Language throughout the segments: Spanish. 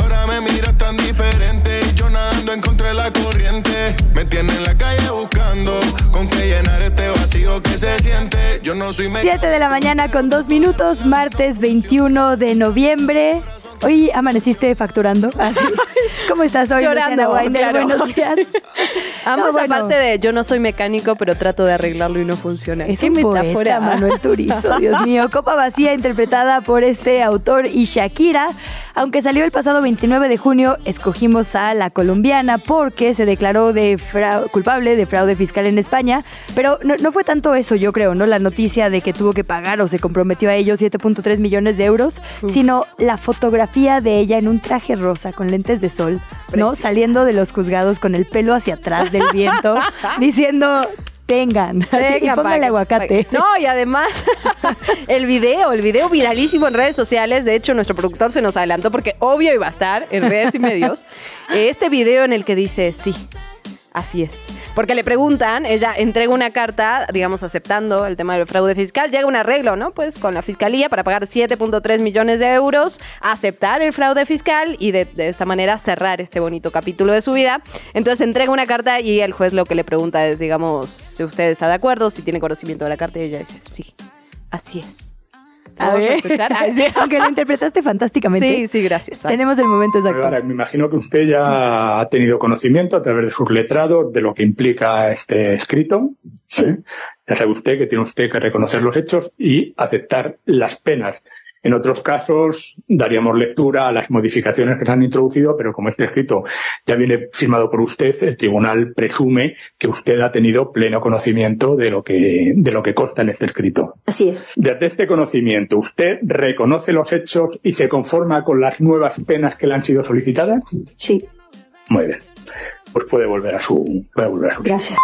Ahora me miras tan diferente. y Yo nadando en contra de la corriente. Me tiene en la calle buscando con qué llenar este vacío que se siente. Yo no soy me 7 de la mañana con 2 minutos, martes 21 de noviembre. Hoy amaneciste facturando. Así. ¿Cómo estás hoy, Llorando, Weiner? claro. Buenos días. Amo No, bueno. parte de yo no soy mecánico, pero trato de arreglarlo y no funciona. Es Qué un poeta, Manuel Turizo, Dios mío. Copa vacía interpretada por este autor y Shakira. Aunque salió el pasado 29 de junio, escogimos a la colombiana porque se declaró de culpable de fraude fiscal en España. Pero no, no fue tanto eso, yo creo, ¿no? La noticia de que tuvo que pagar o se comprometió a ello 7.3 millones de euros, sino la fotografía de ella en un traje rosa con lentes de sol, ¿no? Saliendo de los juzgados con el pelo hacia atrás del viento, diciendo. Tengan, Así, y Venga, póngale aguacate. No, y además, el video, el video viralísimo en redes sociales. De hecho, nuestro productor se nos adelantó porque obvio iba a estar en redes y medios. Este video en el que dice, sí, así es. Porque le preguntan, ella entrega una carta, digamos, aceptando el tema del fraude fiscal. Llega un arreglo, ¿no? Pues con la fiscalía para pagar 7.3 millones de euros, aceptar el fraude fiscal y de, de esta manera cerrar este bonito capítulo de su vida. Entonces entrega una carta y el juez lo que le pregunta es, digamos, si usted está de acuerdo, si tiene conocimiento de la carta y ella dice, sí, así es. A Vamos ver, escuchar. Ah, sí, aunque lo interpretaste fantásticamente. Sí, sí, gracias. Tenemos el momento Ahora, exacto. me imagino que usted ya ha tenido conocimiento a través de sus letrados de lo que implica este escrito. ¿eh? Ya sabe usted que tiene usted que reconocer los hechos y aceptar las penas. En otros casos daríamos lectura a las modificaciones que se han introducido, pero como este escrito ya viene firmado por usted, el tribunal presume que usted ha tenido pleno conocimiento de lo que, de lo que consta en este escrito. Así es. Desde este conocimiento, ¿usted reconoce los hechos y se conforma con las nuevas penas que le han sido solicitadas? Sí, Muy bien. Pues puede volver a su, puede volver a su. gracias.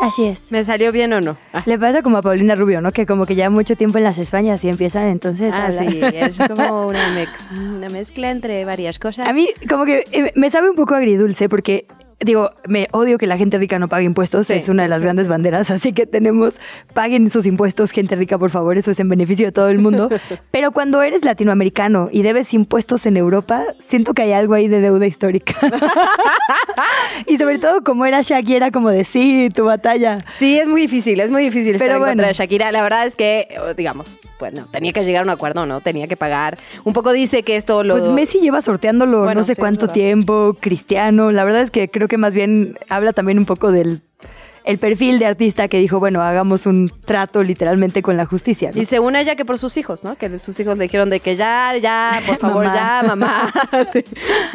Así es. ¿Me salió bien o no? Ah, Le pasa como a Paulina Rubio, ¿no? Que como que ya mucho tiempo en las Españas y empiezan entonces a ah, hablar. sí, es como una, una mezcla entre varias cosas. A mí como que eh, me sabe un poco agridulce porque digo, me odio que la gente rica no pague impuestos, Sí, es una de sí, las sí, grandes banderas, así que tenemos, paguen sus impuestos, gente rica, por favor, eso es en beneficio de todo el mundo. Pero cuando eres latinoamericano y debes impuestos en Europa, siento que hay algo ahí de deuda histórica. y sobre todo como era Shakira, como de sí, tu batalla. Sí, es muy difícil, es muy difícil estar Pero en contra bueno. de Shakira. La verdad es que, eh, digamos, bueno, tenía que llegar a un acuerdo, ¿no? Tenía que pagar. Un poco dice que esto lo... Pues Messi lleva sorteándolo Bueno, no sé sí, cuánto tiempo, Cristiano, la verdad es que creo que más bien habla también un poco del el perfil de artista que dijo, bueno, hagamos un trato literalmente con la justicia. ¿no? Y según ella que por sus hijos, ¿no? Que sus hijos le dijeron de que ya, ya, por favor, Mamá. ya, mamá. Sí.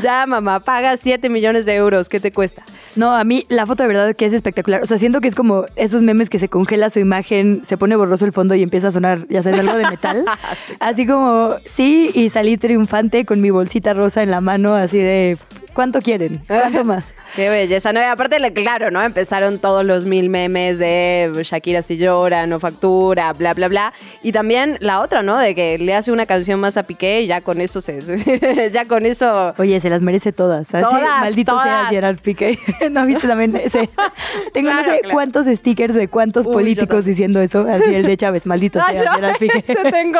ya, mamá, paga 7 millones de euros. ¿Qué te cuesta? No, a mí la foto de verdad que es espectacular. O sea, siento que es como esos memes que se congela su imagen, se pone borroso el fondo y empieza a sonar, ya sabes, algo de metal. Así como, sí, y salí triunfante con mi bolsita rosa en la mano, así de, ¿cuánto quieren? ¿Cuánto más? Qué belleza, ¿no? Y aparte, claro, ¿no? Empezaron todos los mil memes de Shakira si llora, no factura, bla, bla, bla. Y también la otra, ¿no? De que le hace una canción más a Piqué y ya con eso se... ya con eso... Oye, se las merece todas. Así, Todas, maldito sea todas. Gerard Piqué. ¿No viste también ese? Tengo no sé claro. cuántos stickers de cuántos Uy, políticos diciendo eso. Así el de Chávez, maldito Ah, sea Gerard Piqué. tengo.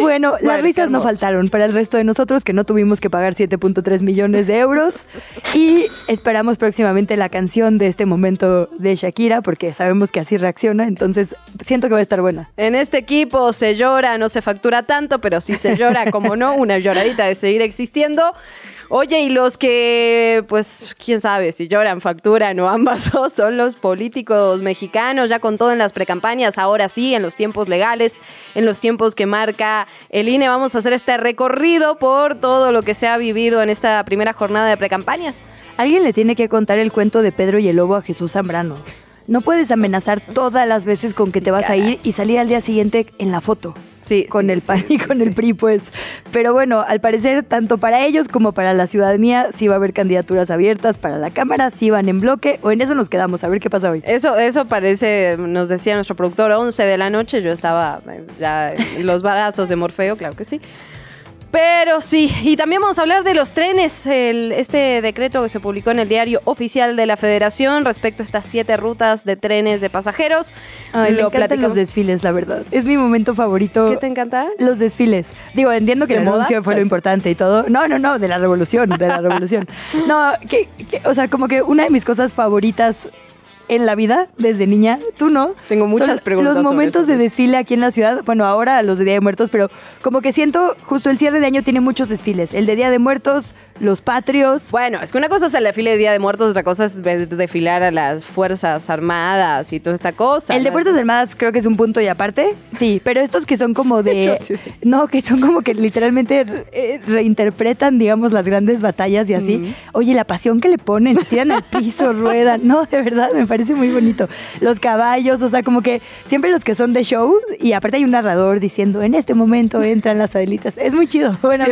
Bueno, las Bueno, qué risas no faltaron para el resto de nosotros que no tuvimos que pagar 7.3 millones de euros y esperamos próximamente la canción de este momento de Shakira porque sabemos que así reacciona, entonces siento que va a estar buena. En este equipo se llora, no se factura tanto, pero sí se llora, como no, una lloradita de seguir existiendo. Oye, y los que, pues, quién sabe si lloran, facturan o ambas dos, son los políticos mexicanos, ya con todo en las precampañas, ahora sí, en los tiempos legales, en los tiempos que marca el INE. Vamos a hacer este recorrido por todo lo que se ha vivido en esta primera jornada de precampañas. Alguien le tiene que contar el cuento de Pedro y el lobo a Jesús Zambrano. no puedes amenazar todas las veces con que te vas a ir y salir al día siguiente en la foto. Sí, con sí, el PAN sí, y con el PRI, pues. Pero bueno, al parecer, tanto para ellos como para la ciudadanía, sí va a haber candidaturas abiertas para la Cámara, sí van en bloque, o en eso nos quedamos, a ver qué pasa hoy. Eso, eso parece, nos decía nuestro productor, 11 de la noche, yo estaba eh, ya en los brazos de Morfeo, claro que sí. Pero sí, y también vamos a hablar de los trenes, el- este decreto que se publicó en el diario oficial de la Federación respecto a estas siete rutas de trenes de pasajeros. Ay, me Lo encantan platicamos. los desfiles, la verdad. Es mi momento favorito. ¿Qué te encanta? Los desfiles. Digo, entiendo que ¿De el anuncio fue lo importante y todo. No, no, no, de la revolución, de la revolución. No, que, que- o sea, como que una de mis cosas favoritas en la vida desde niña, tú no. Tengo muchas Son preguntas Los sobre momentos eso, de desfile aquí en la ciudad, bueno, ahora los de Día de Muertos, pero como que siento justo el cierre de año tiene muchos desfiles. El de Día de Muertos, los patrios. Bueno, es que una cosa es el desfile de Día de Muertos, otra cosa es desfilar a las Fuerzas Armadas y toda esta cosa. El de. Fuerzas Armadas creo que es un punto y aparte. Sí, pero estos que son como de. No, que son como que literalmente eh, reinterpretan, digamos, las grandes batallas y así. Oye, la pasión que le ponen, tiran al piso, ruedan. No, de verdad, me parece muy bonito. Los caballos, o sea, como que siempre los que son de show y aparte hay un narrador diciendo, en este momento entran las adelitas. Es muy chido. Bueno,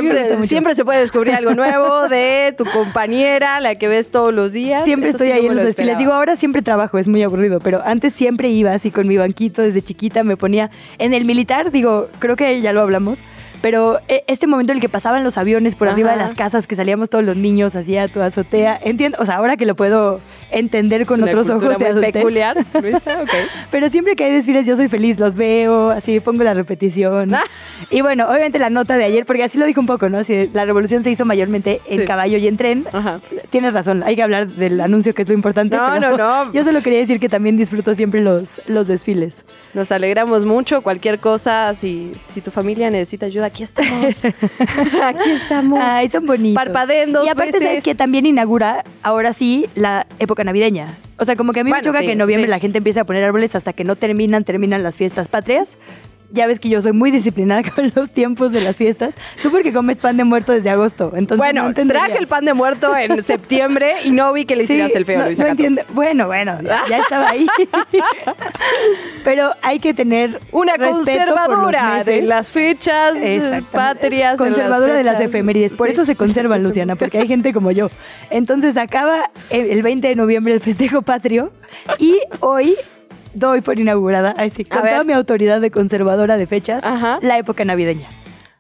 siempre se puede descubrir algo nuevo de tu compañera, la que ves todos los días. Siempre Eso estoy sí ahí no en los lo desfiles. Digo, ahora siempre trabajo, es muy aburrido, pero antes siempre iba así con mi banquito desde chiquita, me ponía en el militar, digo, creo que ya lo hablamos, pero eh, este momento en el que pasaban los aviones por arriba de Ajá. las casas, que salíamos todos los niños así a tu azotea, entiendo, o sea, ahora que lo puedo entender con otros ojos de adultez. peculiar, Luisa, ok. Pero siempre que hay desfiles yo soy feliz, los veo, así pongo la repetición. Ah. Y bueno, obviamente la nota de ayer, porque así lo dijo un poco, ¿no? Así, la revolución se hizo mayormente en Sí. caballo y en tren. Ajá. Tienes razón, hay que hablar del anuncio que es lo importante. No, pero no, no. Yo solo quería decir que también disfruto siempre los, los desfiles. Nos alegramos mucho. Cualquier cosa, si, si tu familia necesita ayuda, aquí estamos. aquí estamos. Ay, son bonitos. Parpadeen dos Y aparte, veces. ¿sabes que También inaugura, ahora sí, la época navideña. O sea, como que a mí Bueno, me choca sí, que en noviembre sí. la gente empieza a poner árboles hasta que no terminan, terminan las fiestas patrias. Ya ves que yo soy muy disciplinada con los tiempos de las fiestas. Tú porque comes pan de muerto desde agosto. Entonces bueno, no traje el pan de muerto en septiembre y no vi que le Sí, hicieras el feo, no, Luisa no Cantú. entiendo. Bueno, bueno, ya, ya estaba ahí. Pero hay que tener Una conservadora de las fechas patrias. de Conservadora de las fechas- efemérides. Por Sí. eso se conservan, Luciana, porque hay gente como yo. Entonces acaba el 20 de noviembre el festejo patrio y hoy doy por inaugurada, así, con toda mi autoridad de conservadora de fechas, Ajá. la época navideña.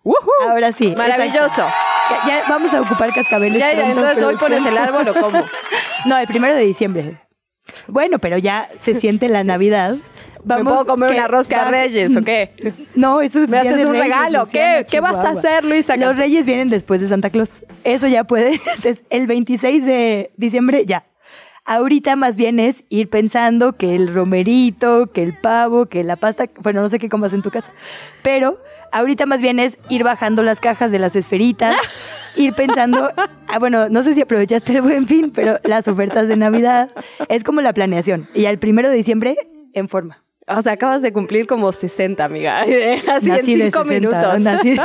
¡Woohoo! Ahora sí. Maravilloso. Ya, ya vamos a ocupar cascabeles. Ya, ya, entonces hoy pones el árbol o cómo. No, el primero de diciembre. Bueno, pero ya se siente la Navidad. ¿Me puedo comer una rosca de Reyes o qué? No, eso es ¿Me haces un Reyes, regalo? Luciana, ¿Qué? ¿Qué vas a hacer, Luisa? Los Reyes vienen después de Santa Claus. Eso ya puede. El 26 de diciembre, ya. Ahorita más bien es ir pensando que el romerito, que el pavo, que la pasta, bueno, no sé qué comas en tu casa, pero ahorita más bien es ir bajando las cajas de las esferitas, ir pensando, ah, bueno, no sé si aprovechaste el buen fin, pero las ofertas de Navidad es como la planeación. Y al primero de diciembre, en forma. O sea, acabas de cumplir como 60, amiga. Así Nací en de 5 60, minutos. nací-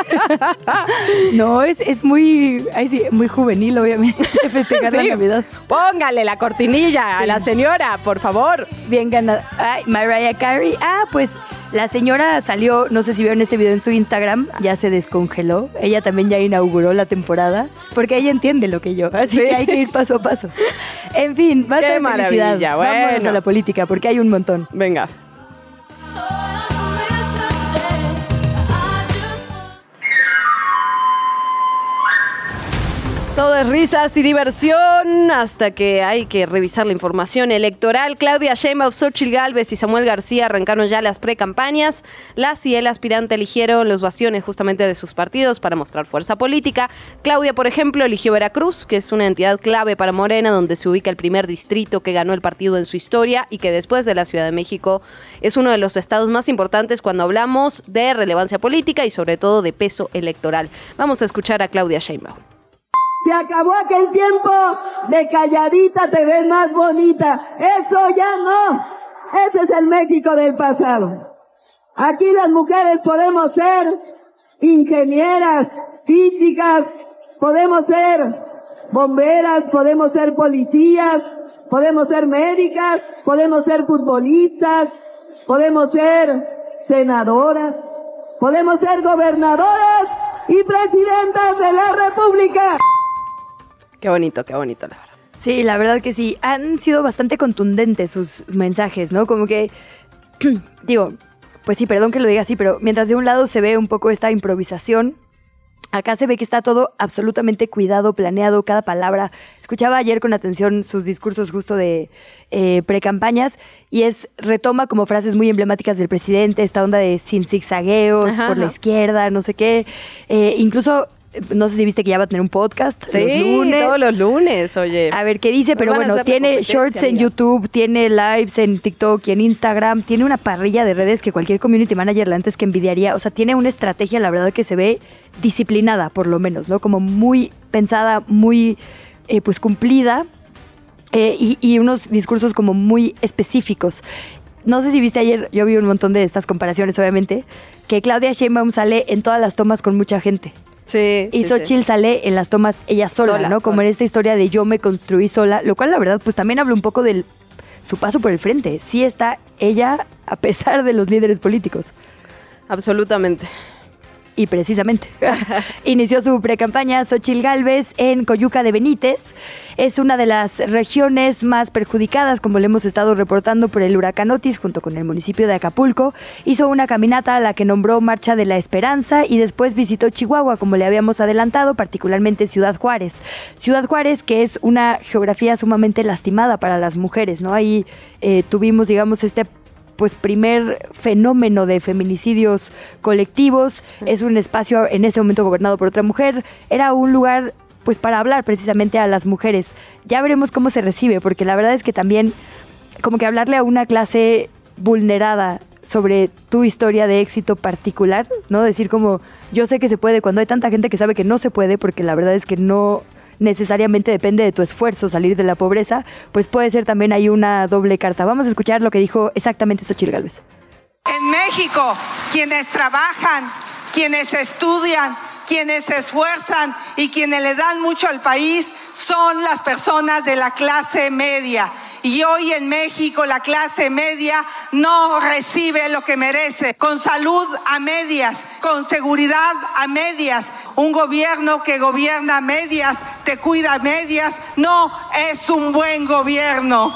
no, es, es muy, ay, sí, muy juvenil, obviamente, festejar Sí. la Navidad. Póngale la cortinilla a la señora, por favor. Bien ganada. Ay, Mariah Carey. Ah, pues la señora salió, no sé si vieron este video en su Instagram, ya se descongeló. Ella también ya inauguró la temporada, porque ella entiende lo que yo, así Sí, que hay que ir paso a paso. En fin, felicidad. maravilla, Vámonos bueno. a la política, porque hay un montón. Venga. Todo es risas y diversión hasta que hay que revisar la información electoral. Claudia Sheinbaum, Xochitl Galvez y Samuel García arrancaron ya las precampañas. Las y el aspirante eligieron los bastiones justamente de sus partidos para mostrar fuerza política. Claudia, por ejemplo, eligió Veracruz, que es una entidad clave para Morena, donde se ubica el primer distrito que ganó el partido en su historia y que después de la Ciudad de México es uno de los estados más importantes cuando hablamos de relevancia política y sobre todo de peso electoral. Vamos a escuchar a Claudia Sheinbaum. Se acabó aquel tiempo de calladita te ves más bonita. Eso ya no. Ese es el México del pasado. Aquí las mujeres podemos ser ingenieras, físicas, podemos ser bomberas, podemos ser policías, podemos ser médicas, podemos ser futbolistas, podemos ser senadoras, podemos ser gobernadoras y presidentas de la República. Qué bonito, qué bonito, la verdad. Sí, la verdad que sí. Han sido bastante contundentes sus mensajes, ¿no? Como que, digo, pues sí, perdón que lo diga así, pero mientras de un lado se ve un poco esta improvisación, acá se ve que está todo absolutamente cuidado, planeado, cada palabra. Escuchaba ayer con atención sus discursos justo de eh, pre-campañas y es, retoma como frases muy emblemáticas del presidente, esta onda de sin zigzagueos, por la izquierda, no sé qué. Eh, incluso no sé si viste que ya va a tener un podcast sí, los lunes. todos los lunes, oye. A ver qué dice, pero bueno, tiene shorts en YouTube, tiene lives en TikTok y en Instagram, tiene una parrilla de redes que cualquier community manager antes que envidiaría. O sea, tiene una estrategia, la verdad, que se ve disciplinada, por lo menos, ¿no? Como muy pensada, muy eh, pues cumplida. Eh, y, y unos discursos como muy específicos no sé si viste ayer, yo vi un montón de estas comparaciones, obviamente, que Claudia Sheinbaum sale en todas las tomas con mucha gente. Sí. Y sí, Xochitl sí. sale en las tomas ella sola, Sola, ¿no? Como sola. en esta historia de yo me construí sola, lo cual la verdad pues también habla un poco de su paso por el frente. Sí está ella a pesar de los líderes políticos. Absolutamente. Y precisamente, inició su precampaña Xochil Gálvez en Coyuca de Benítez. Es una de las regiones más perjudicadas, como le hemos estado reportando por el huracán Otis, junto con el municipio de Acapulco. Hizo una caminata a la que nombró Marcha de la Esperanza y después visitó Chihuahua, como le habíamos adelantado, particularmente Ciudad Juárez. Ciudad Juárez, que es una geografía sumamente lastimada para las mujeres, ¿no? Ahí eh, tuvimos, digamos, este pues primer fenómeno de feminicidios colectivos. Es un espacio en este momento gobernado por otra mujer. Era un lugar pues para hablar precisamente a las mujeres. Ya veremos cómo se recibe, porque la verdad es que también como que hablarle a una clase vulnerada sobre tu historia de éxito particular, ¿no? Decir como yo sé que se puede cuando hay tanta gente que sabe que no se puede, porque la verdad es que no necesariamente depende de tu esfuerzo salir de la pobreza, pues puede ser también ahí una doble carta. Vamos a escuchar lo que dijo exactamente Xochitl Gálvez. En México, quienes trabajan, quienes estudian, quienes se esfuerzan y quienes le dan mucho al país son las personas de la clase media. Y hoy en México la clase media no recibe lo que merece, con salud a medias, con seguridad a medias. Un gobierno que gobierna a medias, te cuida medias, no es un buen gobierno.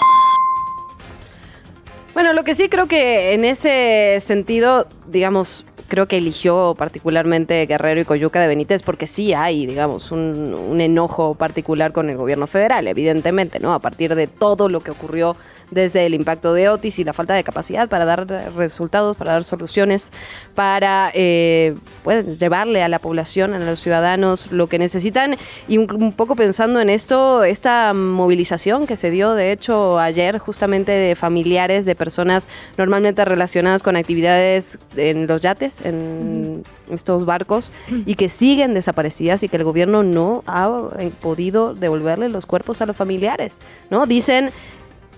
Bueno, lo que sí creo que en ese sentido, digamos, creo que eligió particularmente Guerrero y Coyuca de Benítez porque sí hay, digamos, un, enojo particular con el gobierno federal, evidentemente, ¿no? A partir de todo lo que ocurrió desde el impacto de Otis y la falta de capacidad para dar resultados, para dar soluciones, para eh, pues, llevarle a la población, a los ciudadanos lo que necesitan y un, un, poco pensando en esto, esta movilización que se dio, de hecho, ayer justamente de familiares de personas normalmente relacionadas con actividades en los yates, en estos barcos, y que siguen desaparecidas y que el gobierno no ha eh, podido devolverle los cuerpos a los familiares, ¿no? Dicen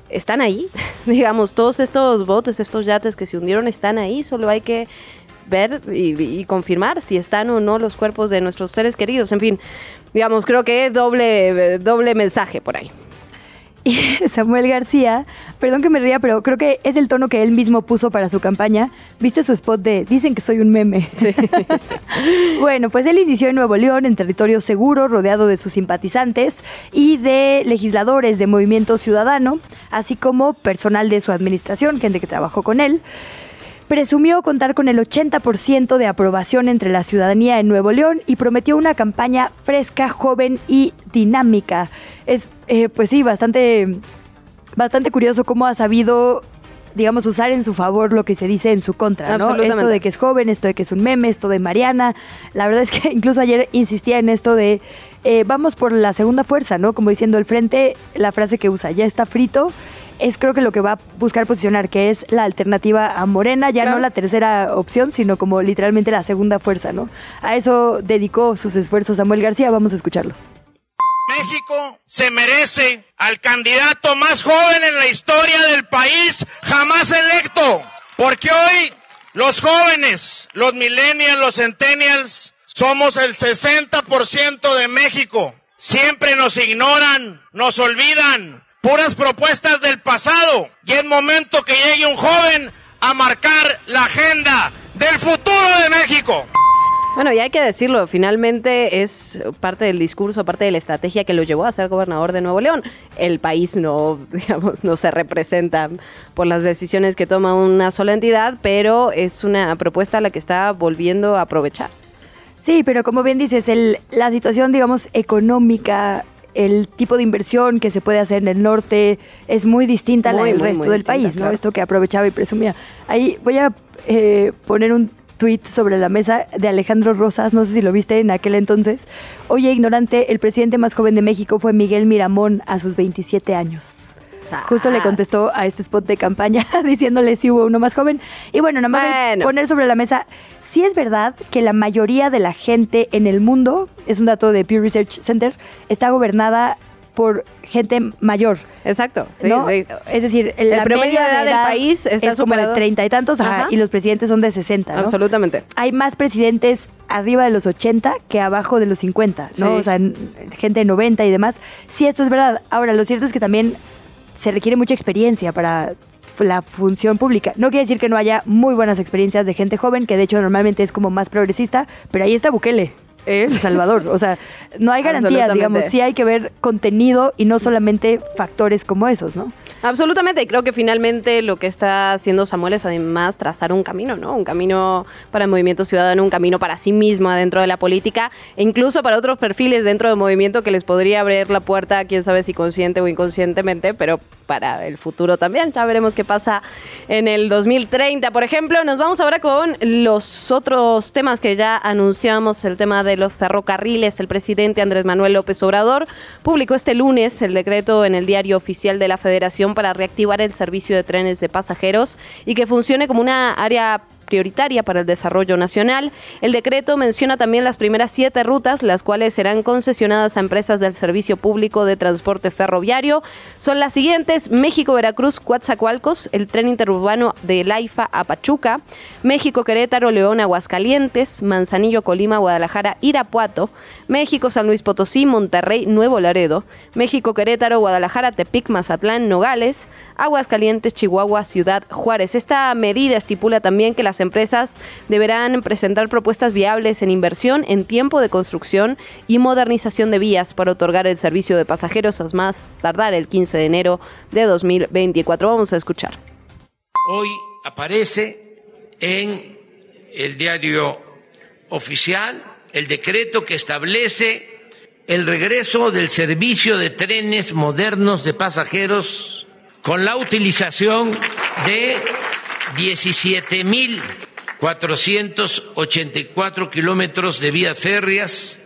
están ahí, digamos, todos estos botes, estos yates que se hundieron están ahí, solo hay que ver y, y, confirmar si están o no los cuerpos de nuestros seres queridos. En fin, digamos, creo que doble, doble mensaje por ahí. Y Samuel García, perdón que me ría, pero creo que es el tono que él mismo puso para su campaña. ¿Viste su spot de Dicen que soy un meme? Sí, sí. bueno, pues él inició en Nuevo León, en territorio seguro, rodeado de sus simpatizantes y de legisladores de Movimiento Ciudadano, así como personal de su administración, gente que trabajó con él presumió contar con el 80% de aprobación entre la ciudadanía en Nuevo León y prometió una campaña fresca, joven y dinámica. Es, eh, pues sí, bastante, bastante curioso cómo ha sabido digamos, usar en su favor lo que se dice en su contra, ¿no? Esto de que es joven, esto de que es un meme, esto de Mariana. La verdad es que incluso ayer insistía en esto de eh, vamos por la segunda fuerza, ¿no? Como diciendo el frente, la frase que usa, ya está frito es creo que lo que va a buscar posicionar, que es la alternativa a Morena, ya claro. no la tercera opción, sino como literalmente la segunda fuerza, ¿no? A eso dedicó sus esfuerzos Samuel García, vamos a escucharlo. México se merece al candidato más joven en la historia del país jamás electo, porque hoy los jóvenes, los millennials, los centennials, somos el 60% de México. Siempre nos ignoran, nos olvidan, puras propuestas del pasado. Y es momento que llegue un joven a marcar la agenda del futuro de México. Bueno, y hay que decirlo, finalmente es parte del discurso, parte de la estrategia que lo llevó a ser gobernador de Nuevo León. El país no, digamos, no se representa por las decisiones que toma una sola entidad, pero es una propuesta a la que está volviendo a aprovechar. Sí, pero como bien dices, el, la situación, digamos, económica, el tipo de inversión que se puede hacer en el norte es muy distinta a la Muy, del muy, resto muy del distinta, país, ¿no? claro. Esto que aprovechaba y presumía. Ahí voy a eh, poner un tuit sobre la mesa de Alejandro Rosas, no sé si lo viste en aquel entonces. Oye, ignorante, el presidente más joven de México fue Miguel Miramón a sus 27 años. Justo le contestó a este spot de campaña diciéndole si hubo uno más joven. Y bueno, nada más Bueno. poner sobre la mesa, sí es verdad que la mayoría de la gente en el mundo, es un dato de Pew Research Center, está gobernada por gente mayor. Exacto. sí, ¿no? sí. Es decir, El la promedio media de edad del país está es como de superado. treinta y tantos ajá, Ajá. y los presidentes son de 60. ¿no? Absolutamente. Hay más presidentes arriba de los 80 que abajo de los 50, ¿no? Sí. O sea, gente de 90 y demás. Sí, esto es verdad. Ahora, lo cierto es que también se requiere mucha experiencia para la función pública. No quiere decir que no haya muy buenas experiencias de gente joven, que de hecho normalmente es como más progresista, pero ahí está Bukele. El Salvador. O sea, no hay garantías, digamos. Sí hay que ver contenido y no solamente factores como esos, ¿no? Absolutamente, y creo que finalmente lo que está haciendo Samuel es además trazar un camino, ¿no? Un camino para el movimiento ciudadano, un camino para sí mismo adentro de la política, e incluso para otros perfiles dentro del movimiento que les podría abrir la puerta, quién sabe si consciente o inconscientemente, pero para el futuro también. Ya veremos qué pasa en el 2030. Por ejemplo, nos vamos ahora con los otros temas que ya anunciamos, el tema de los ferrocarriles. El presidente Andrés Manuel López Obrador publicó este lunes el decreto en el diario oficial de la Federación para reactivar el servicio de trenes de pasajeros y que funcione como una área prioritaria para el desarrollo nacional. El decreto menciona también las primeras siete rutas, las cuales serán concesionadas a empresas del Servicio Público de Transporte Ferroviario. Son las siguientes, México-Veracruz, Coatzacoalcos, el tren interurbano de Laifa a Pachuca, México-Querétaro, León, Aguascalientes, Manzanillo-Colima, Guadalajara, Irapuato, México-San Luis Potosí, Monterrey, Nuevo Laredo, México-Querétaro, Guadalajara, Tepic, Mazatlán, Nogales, Aguascalientes, Chihuahua, Ciudad Juárez. Esta medida estipula también que las empresas deberán presentar propuestas viables en inversión, en tiempo de construcción y modernización de vías para otorgar el servicio de pasajeros a más tardar el 15 de enero de 2024. Vamos a escuchar. Hoy aparece en el diario oficial el decreto que establece el regreso del servicio de trenes modernos de pasajeros con la utilización de 17.484 kilómetros de vías férreas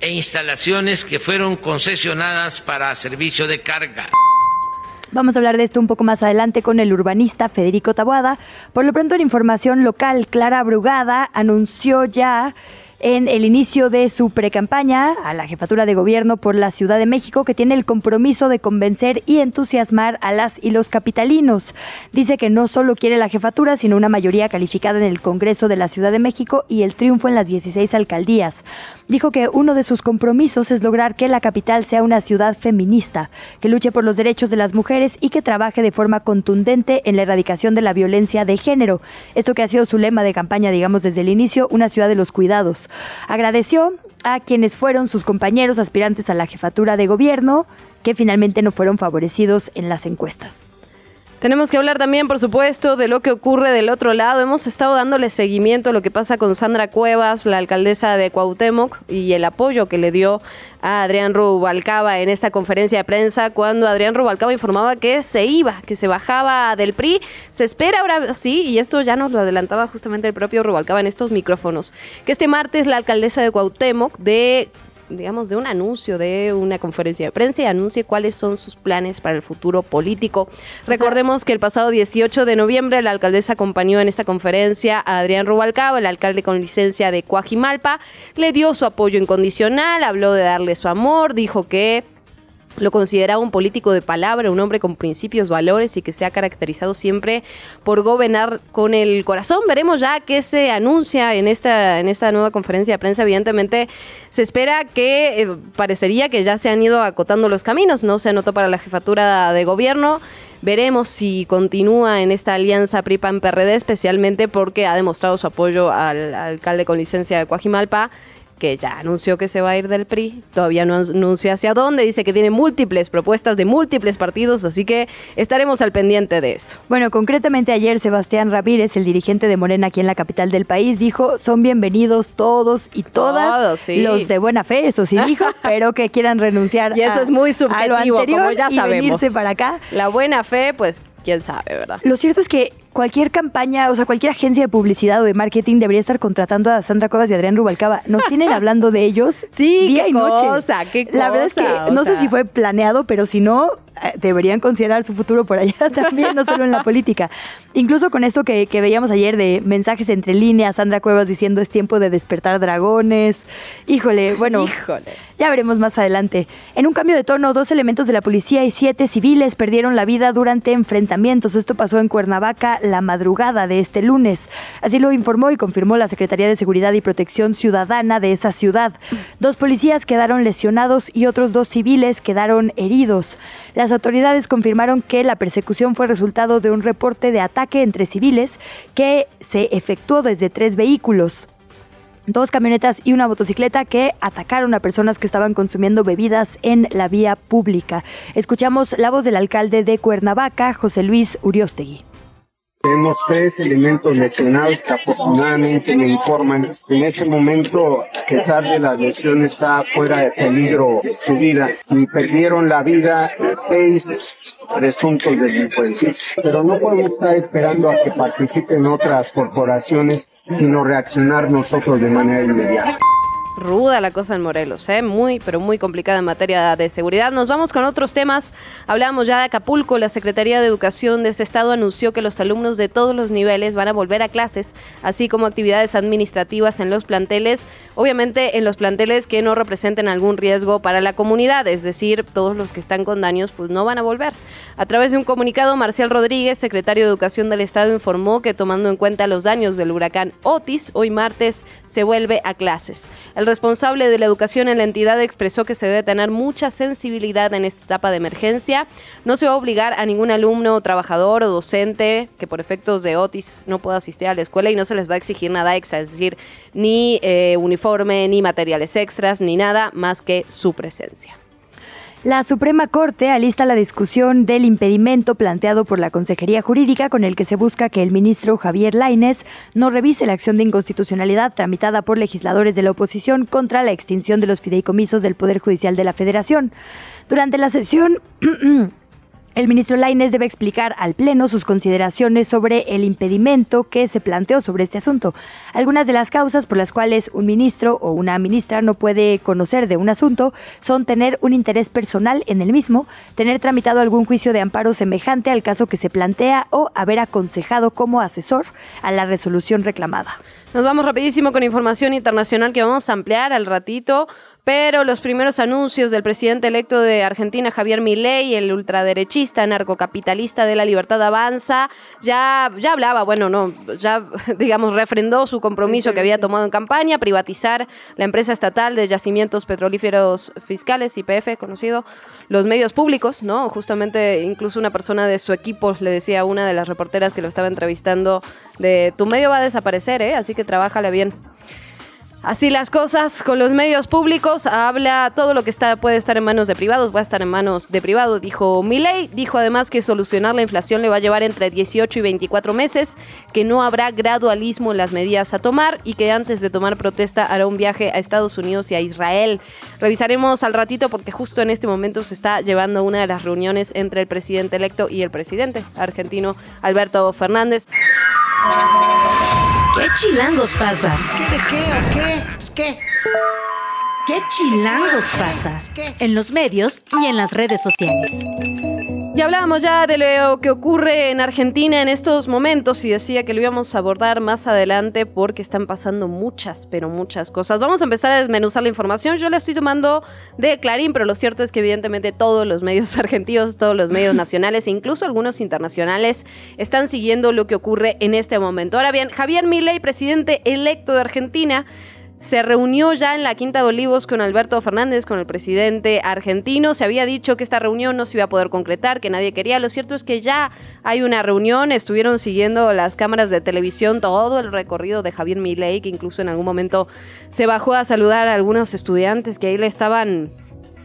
e instalaciones que fueron concesionadas para servicio de carga. Vamos a hablar de esto un poco más adelante con el urbanista Federico Taboada. Por lo pronto, en información local, Clara Brugada anunció ya en el inicio de su precampaña a la jefatura de gobierno por la Ciudad de México que tiene el compromiso de convencer y entusiasmar a las y los capitalinos. Dice que no solo quiere la jefatura, sino una mayoría calificada en el Congreso de la Ciudad de México y el triunfo en las 16 alcaldías. Dijo que uno de sus compromisos es lograr que la capital sea una ciudad feminista, que luche por los derechos de las mujeres y que trabaje de forma contundente en la erradicación de la violencia de género. Esto que ha sido su lema de campaña, digamos, desde el inicio, una ciudad de los cuidados. Agradeció a quienes fueron sus compañeros aspirantes a la jefatura de gobierno, que finalmente no fueron favorecidos en las encuestas. Tenemos que hablar también, por supuesto, de lo que ocurre del otro lado. Hemos estado dándole seguimiento a lo que pasa con Sandra Cuevas, la alcaldesa de Cuauhtémoc, y el apoyo que le dio a Adrián Rubalcaba en esta conferencia de prensa cuando Adrián Rubalcaba informaba que se iba, que se bajaba del PRI. Se espera ahora sí, y esto ya nos lo adelantaba justamente el propio Rubalcaba en estos micrófonos, que este martes la alcaldesa de Cuauhtémoc de digamos, de un anuncio, de una conferencia de prensa y anuncie cuáles son sus planes para el futuro político. Recordemos que el pasado 18 de noviembre la alcaldesa acompañó en esta conferencia a Adrián Rubalcaba, el alcalde con licencia de Coajimalpa, le dio su apoyo incondicional, habló de darle su amor, dijo que lo consideraba un político de palabra, un hombre con principios, valores y que se ha caracterizado siempre por gobernar con el corazón. Veremos ya qué se anuncia en esta, en esta nueva conferencia de prensa. Evidentemente, se espera que eh, parecería que ya se han ido acotando los caminos, ¿no? Se anotó para la jefatura de gobierno. Veremos si continúa en esta alianza PRI-PAN-PRD, especialmente porque ha demostrado su apoyo al, al alcalde con licencia de Coajimalpa que ya anunció que se va a ir del PRI, todavía no anunció hacia dónde, dice que tiene múltiples propuestas de múltiples partidos, así que estaremos al pendiente de eso. Bueno, concretamente ayer Sebastián Ramírez, el dirigente de Morena aquí en la capital del país, dijo, son bienvenidos todos y todas los de buena fe, eso sí dijo, pero que quieran renunciar y eso es muy subjetivo, como ya sabemos. para acá. La buena fe, pues quién sabe, ¿verdad? Lo cierto es que cualquier campaña, o sea, cualquier agencia de publicidad o de marketing debería estar contratando a Sandra Cuevas y Adrián Rubalcaba. Nos tienen hablando de ellos sí, día qué y noche. Cosa, qué cosa, La verdad es que no sé si fue planeado, pero si no, deberían considerar su futuro por allá también, no solo en la política. Incluso con esto que, que, veíamos ayer de mensajes entre líneas, Sandra Cuevas diciendo es tiempo de despertar dragones. Híjole, bueno, Híjole. ya veremos más adelante. En un cambio de tono, dos elementos de la policía y siete civiles perdieron la vida durante enfrentamientos. Esto pasó en Cuernavaca la madrugada de este lunes. Así lo informó y confirmó la Secretaría de Seguridad y Protección Ciudadana de esa ciudad. Dos policías quedaron lesionados y otros dos civiles quedaron heridos. Las autoridades confirmaron que la persecución fue resultado de un reporte de ataque entre civiles que se efectuó desde tres vehículos dos camionetas y una motocicleta que atacaron a personas que estaban consumiendo bebidas en la vía pública. Escuchamos la voz del alcalde de Cuernavaca, José Luis Uriostegui. Tenemos tres elementos lesionados que afortunadamente me informan. En ese momento, a pesar de las lesiones, está fuera de peligro su vida y perdieron la vida seis presuntos delincuentes. Pero no podemos estar esperando a que participen otras corporaciones, sino reaccionar nosotros de manera inmediata ruda la cosa en Morelos, ¿eh? muy, pero muy complicada en materia de seguridad. Nos vamos con otros temas. Hablamos ya de Acapulco. La Secretaría de Educación de ese estado anunció que los alumnos de todos los niveles van a volver a clases, así como actividades administrativas en los planteles, obviamente en los planteles que no representen algún riesgo para la comunidad, es decir, todos los que están con daños pues no van a volver. A través de un comunicado, Marcial Rodríguez, secretario de Educación del Estado, informó que tomando en cuenta los daños del huracán Otis, hoy martes se vuelve a clases. Responsable de la educación en la entidad expresó que se debe tener mucha sensibilidad en esta etapa de emergencia. No se va a obligar a ningún alumno, trabajador o docente que por efectos de Otis no pueda asistir a la escuela y no se les va a exigir nada extra, es decir, ni eh, uniforme, ni materiales extras, ni nada más que su presencia. La Suprema Corte alista la discusión del impedimento planteado por la Consejería Jurídica con el que se busca que el ministro Javier Lainez no revise la acción de inconstitucionalidad tramitada por legisladores de la oposición contra la extinción de los fideicomisos del Poder Judicial de la Federación. Durante la sesión El ministro Lainez debe explicar al Pleno sus consideraciones sobre el impedimento que se planteó sobre este asunto. Algunas de las causas por las cuales un ministro o una ministra no puede conocer de un asunto son tener un interés personal en el mismo, tener tramitado algún juicio de amparo semejante al caso que se plantea o haber aconsejado como asesor a la resolución reclamada. Nos vamos rapidísimo con información internacional que vamos a ampliar al ratito. Pero los primeros anuncios del presidente electo de Argentina, Javier Milei, el ultraderechista narcocapitalista de la Libertad Avanza, ya, ya hablaba, bueno, no, ya digamos refrendó su compromiso que había tomado en campaña, privatizar la empresa estatal de yacimientos petrolíferos fiscales, IPF, conocido, los medios públicos, ¿no? Justamente incluso una persona de su equipo le decía a una de las reporteras que lo estaba entrevistando de tu medio va a desaparecer, ¿eh? Así que trabájale bien. Así las cosas con los medios públicos, habla todo lo que está, puede estar en manos de privados, va a estar en manos de privados, dijo Milei. Dijo además que solucionar la inflación le va a llevar entre 18 y 24 meses, que no habrá gradualismo en las medidas a tomar y que antes de tomar protesta hará un viaje a Estados Unidos y a Israel. Revisaremos al ratito porque justo en este momento se está llevando una de las reuniones entre el presidente electo y el presidente argentino Alberto Fernández. ¿Qué chilangos pasa? ¿Qué de qué o qué? Pues qué. ¿Qué chilangos pasa? En los medios y en las redes sociales. Y hablábamos ya de lo que ocurre en Argentina en estos momentos y decía que lo íbamos a abordar más adelante porque están pasando muchas, pero muchas cosas. Vamos a empezar a desmenuzar la información. Yo la estoy tomando de Clarín, pero lo cierto es que evidentemente todos los medios argentinos, todos los medios nacionales e incluso algunos internacionales están siguiendo lo que ocurre en este momento. Ahora bien, Javier Milei, presidente electo de Argentina, se reunió ya en la Quinta de Olivos con Alberto Fernández, con el presidente argentino. Se había dicho que esta reunión no se iba a poder concretar, que nadie quería. Lo cierto es que ya hay una reunión. Estuvieron siguiendo las cámaras de televisión todo el recorrido de Javier Milei, que incluso en algún momento se bajó a saludar a algunos estudiantes que ahí le estaban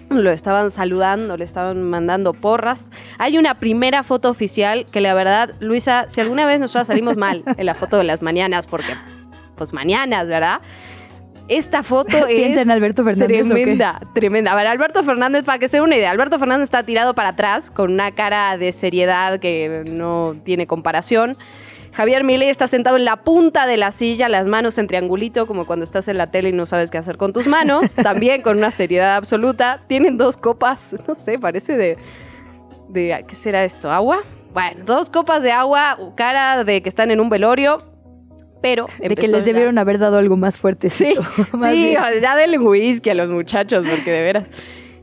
lo estaban saludando, le estaban mandando porras. Hay una primera foto oficial que la verdad, Luisa, si alguna vez nosotros salimos mal en la foto de las mañanas, porque pues mañanas, ¿verdad? Esta foto es Piensa en Alberto Fernández. tremenda, tremenda. A ver, Alberto Fernández, para que se una idea, Alberto Fernández está tirado para atrás con una cara de seriedad que no tiene comparación. Javier Milei está sentado en la punta de la silla, las manos en triangulito, como cuando estás en la tele y no sabes qué hacer con tus manos, también con una seriedad absoluta. Tienen dos copas, no sé, parece de, de ¿qué será esto? ¿Agua? Bueno, dos copas de agua, cara de que están en un velorio, pero de que les debieron haber dado algo más fuerte. Sí, sí ya del whisky a los muchachos, porque de veras.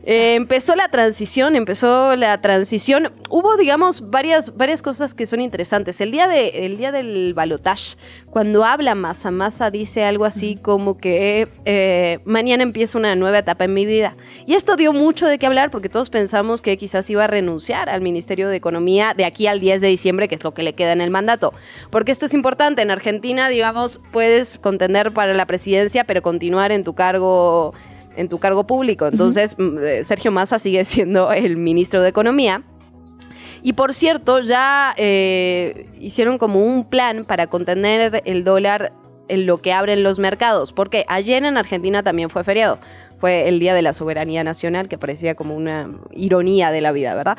Eh, empezó la transición, empezó la transición. Hubo, digamos, varias, varias cosas que son interesantes. El día, de, el día del balotage, cuando habla Massa, Massa dice algo así como que eh, mañana empieza una nueva etapa en mi vida. Y esto dio mucho de qué hablar porque todos pensamos que quizás iba a renunciar al Ministerio de Economía de aquí al 10 de diciembre, que es lo que le queda en el mandato. Porque esto es importante. En Argentina, digamos, puedes contender para la presidencia, pero continuar en tu cargo en tu cargo público. Entonces, mm, eh, Sergio Massa sigue siendo el ministro de Economía. Y por cierto, ya eh, hicieron como un plan para contener el dólar en lo que abren los mercados, porque ayer en Argentina también fue feriado, fue el Día de la Soberanía Nacional, que parecía como una ironía de la vida, ¿verdad?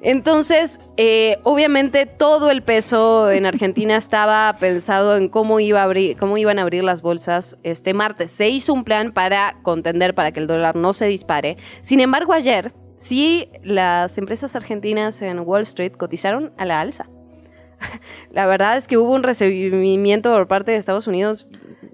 Entonces, eh, obviamente todo el peso en Argentina estaba pensado en cómo, iba a abrir, cómo iban a abrir las bolsas este martes. Se hizo un plan para contender, para que el dólar no se dispare. Sin embargo, ayer sí las empresas argentinas en Wall Street cotizaron a la alza. La verdad es que hubo un recibimiento por parte de Estados Unidos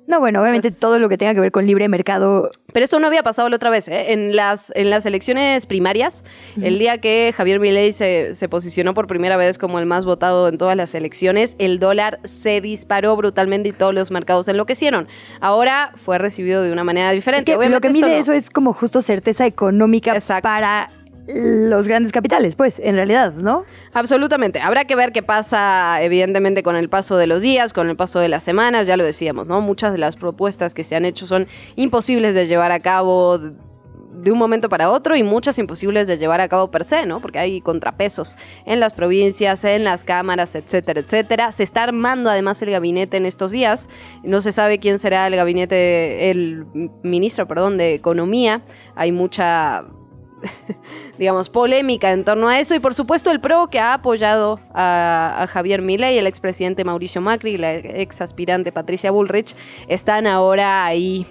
no, bueno, obviamente pues todo lo que tenga que ver con libre mercado. Pero esto no había pasado la otra vez. ¿eh? En, las, en las elecciones primarias, el día que Javier Milei se, se, posicionó por primera vez como el más votado en todas las elecciones, el dólar se disparó brutalmente y todos los mercados enloquecieron. Ahora fue recibido de una manera diferente. Es que lo que mide eso es como justo certeza económica para los grandes capitales, pues, en realidad, ¿no? Absolutamente. Habrá que ver qué pasa, evidentemente, con el paso de los días, con el paso de las semanas, ya lo decíamos, ¿no? Muchas de las propuestas que se han hecho son imposibles de llevar a cabo de un momento para otro y muchas imposibles de llevar a cabo per se, ¿no? Porque hay contrapesos en las provincias, en las cámaras, etcétera, etcétera. Se está armando además el gabinete en estos días. No se sabe quién será el gabinete, el ministro, perdón, de Economía. Hay mucha digamos, polémica en torno a eso. Y por supuesto el PRO que ha apoyado a, Javier Milei, el expresidente Mauricio Macri y la ex aspirante Patricia Bullrich, están ahora ahí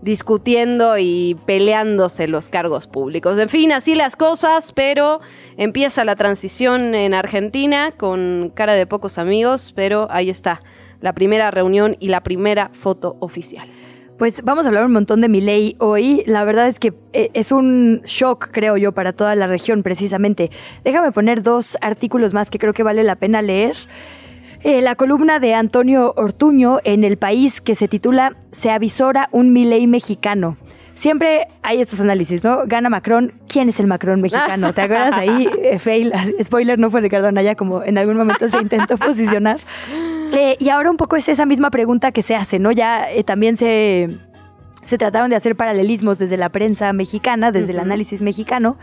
discutiendo y peleándose los cargos públicos. En fin, así las cosas, pero empieza la transición en Argentina con cara de pocos amigos, pero ahí está la primera reunión y la primera foto oficial. Pues vamos a hablar un montón de mi ley hoy. La verdad es que eh, es un shock, creo yo, para toda la región, precisamente. Déjame poner dos artículos más que creo que vale la pena leer. Eh, la columna de Antonio Ortuño en El País que se titula Se avisora un Milei mexicano. Siempre hay estos análisis, ¿no? Gana Macron. ¿Quién es el Macron mexicano? ¿Te acuerdas ahí? Eh, fail. Spoiler, no fue Ricardo Anaya como en algún momento se intentó posicionar. Eh, y ahora un poco es esa misma pregunta que se hace, ¿no? Ya eh, también se, se trataron de hacer paralelismos desde la prensa mexicana, desde el análisis mexicano,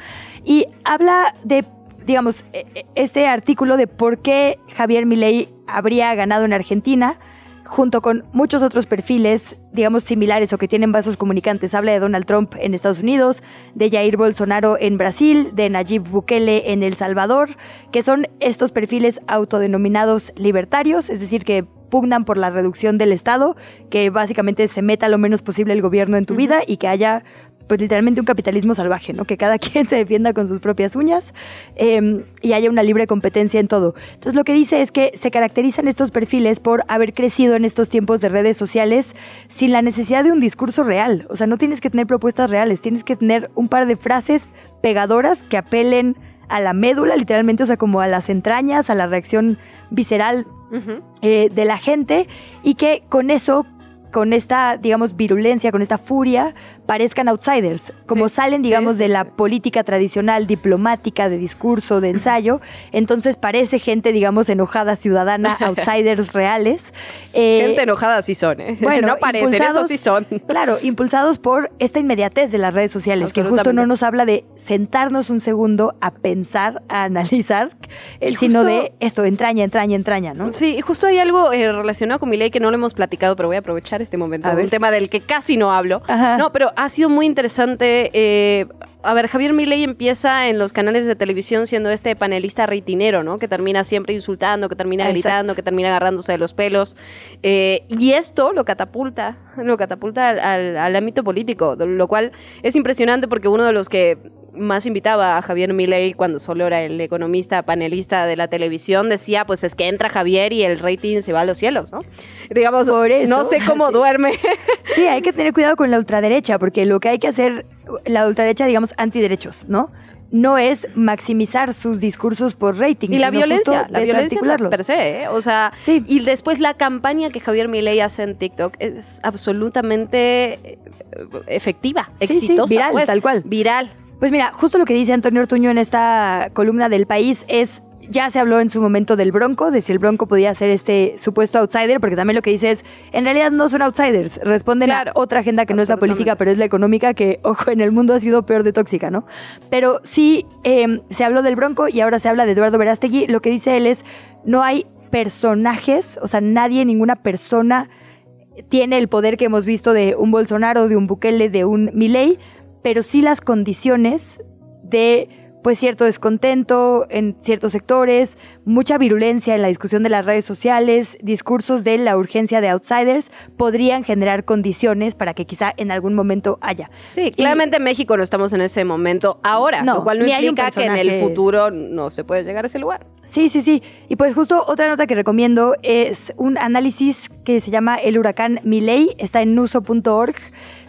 y habla de, digamos, e, este artículo de por qué Javier Milei habría ganado en Argentina, junto con muchos otros perfiles, digamos, similares o que tienen vasos comunicantes. Habla de Donald Trump en Estados Unidos, de Jair Bolsonaro en Brasil, de Nayib Bukele en El Salvador, que son estos perfiles autodenominados libertarios, es decir, que pugnan por la reducción del Estado, que básicamente se meta lo menos posible el gobierno en tu vida y que haya pues literalmente un capitalismo salvaje, ¿no? Que cada quien se defienda con sus propias uñas eh, y haya una libre competencia en todo. Entonces lo que dice es que se caracterizan estos perfiles por haber crecido en estos tiempos de redes sociales sin la necesidad de un discurso real. O sea, no tienes que tener propuestas reales, tienes que tener un par de frases pegadoras que apelen a la médula, literalmente, o sea, como a las entrañas, a la reacción visceral eh, de la gente y que con eso con esta, digamos, virulencia, con esta furia, parezcan outsiders, como salen, digamos, de la política tradicional, diplomática, de discurso, de ensayo, entonces parece gente, digamos, enojada, ciudadana, outsiders reales. Eh, gente enojada sí son, ¿eh? Bueno, no parecen, eso sí son. Claro, impulsados por esta inmediatez de las redes sociales, que justo no nos habla de sentarnos un segundo a pensar, a analizar, sino de esto, entraña, entraña, entraña, ¿no? Sí, justo hay algo eh, relacionado con mi ley que no lo hemos platicado, pero voy a aprovechar este momento. un tema del que casi no hablo. No, pero ha sido muy interesante. Eh, a ver, Javier Milei empieza en los canales de televisión siendo este panelista reitinero, ¿no? Que termina siempre insultando, que termina gritando, que termina agarrándose de los pelos. Eh, y esto lo catapulta, lo catapulta al, al, ámbito político, lo cual es impresionante porque uno de los que más invitaba a Javier Milei cuando solo era el economista panelista de la televisión, decía, pues es que entra Javier y el rating se va a los cielos, ¿no? Digamos, no sé cómo duerme. Sí, hay que tener cuidado con la ultraderecha, porque lo que hay que hacer, la ultraderecha, digamos, antiderechos, ¿no? no es maximizar sus discursos por rating. Y la violencia, la violencia per se, ¿eh? o sea, sí. y después la campaña que Javier Milei hace en TikTok es absolutamente eh, efectiva, exitosa, viral, pues, tal cual. Viral. Pues mira, justo lo que dice Antonio Ortuño en esta columna del país es ya se habló en su momento del Bronco, de si el Bronco podía ser este supuesto outsider, porque también lo que dice es, en realidad no son outsiders, responden a otra agenda que no es la política, pero es la económica, que, ojo, en el mundo ha sido peor de tóxica, ¿no? Pero sí em, se habló del Bronco y ahora se habla de Eduardo Verástegui. Lo que dice él es, no hay personajes, o sea, nadie, ninguna persona tiene el poder que hemos visto de un Bolsonaro, de un Bukele, de un Milei, pero sí las condiciones de pues cierto descontento en ciertos sectores, mucha virulencia en la discusión de las redes sociales, discursos de la urgencia de outsiders, podrían generar condiciones para que quizá en algún momento haya. Sí, claramente en México no estamos en ese momento ahora, lo cual no implica que en el futuro no se puede llegar a ese lugar. Sí, sí, sí. Y pues justo otra nota que recomiendo es un análisis que se llama El huracán Milei, está en uso.org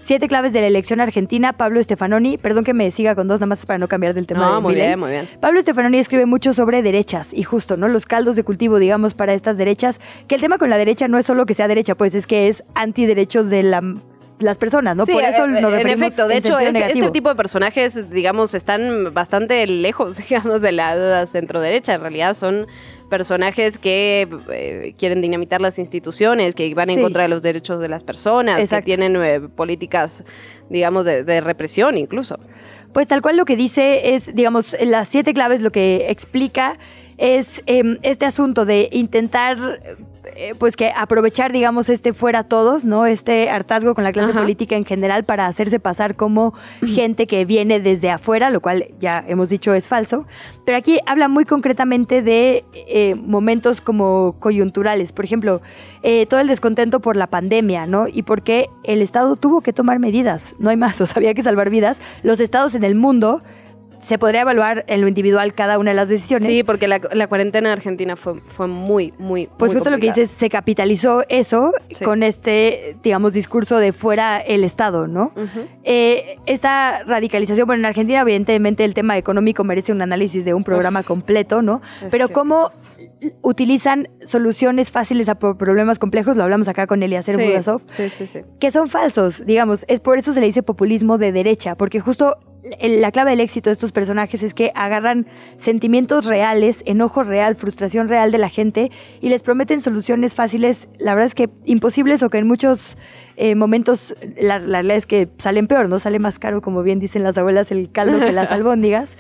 Siete claves de la elección argentina, Pablo Stefanoni. Perdón que me siga con dos, nada más para no cambiar del tema. No, muy bien, muy bien. Pablo Stefanoni escribe mucho sobre derechas y justo, ¿no? Los caldos de cultivo, digamos, para estas derechas. Que el tema con la derecha no es solo que sea derecha, pues es que es antiderechos de la las personas, ¿no? Por eso eh, En efecto, de hecho, este, tipo de personajes, digamos, están bastante lejos, digamos, de la centro derecha. En realidad son personajes que eh, quieren dinamitar las instituciones, que van en contra de los derechos de las personas, que tienen eh, políticas, digamos, de, represión incluso. Pues tal cual lo que dice es, digamos, las siete claves lo que explica es em, este asunto de intentar eh, pues que aprovechar, digamos, este fuera todos, ¿no? Este hartazgo con la clase política en general para hacerse pasar como gente que viene desde afuera, lo cual ya hemos dicho es falso. Pero aquí habla muy concretamente de eh, momentos como coyunturales. Por ejemplo, eh, todo el descontento por la pandemia, ¿no? Y porque el Estado tuvo que tomar medidas. No hay más, o sea, había que salvar vidas. Los estados en el mundo se podría evaluar en lo individual cada una de las decisiones. Sí, porque la, la cuarentena argentina fue, fue muy, muy. Pues justo lo que dices, se capitalizó eso con este, digamos, discurso de fuera el Estado, ¿no? Eh, esta radicalización, bueno, en Argentina, evidentemente, el tema económico merece un análisis de un programa completo, ¿no? Pero cómo utilizan soluciones fáciles a problemas complejos, lo hablamos acá con Eliezer sí, sí, sí, sí, que son falsos, digamos, es por eso se le dice populismo de derecha, porque justo la clave del éxito de estos personajes es que agarran sentimientos reales, enojo real, frustración real de la gente y les prometen soluciones fáciles, la verdad es que imposibles o que en muchos eh, momentos la, realidad es que salen peor, ¿no? Sale más caro, como bien dicen las abuelas, el caldo que las albóndigas.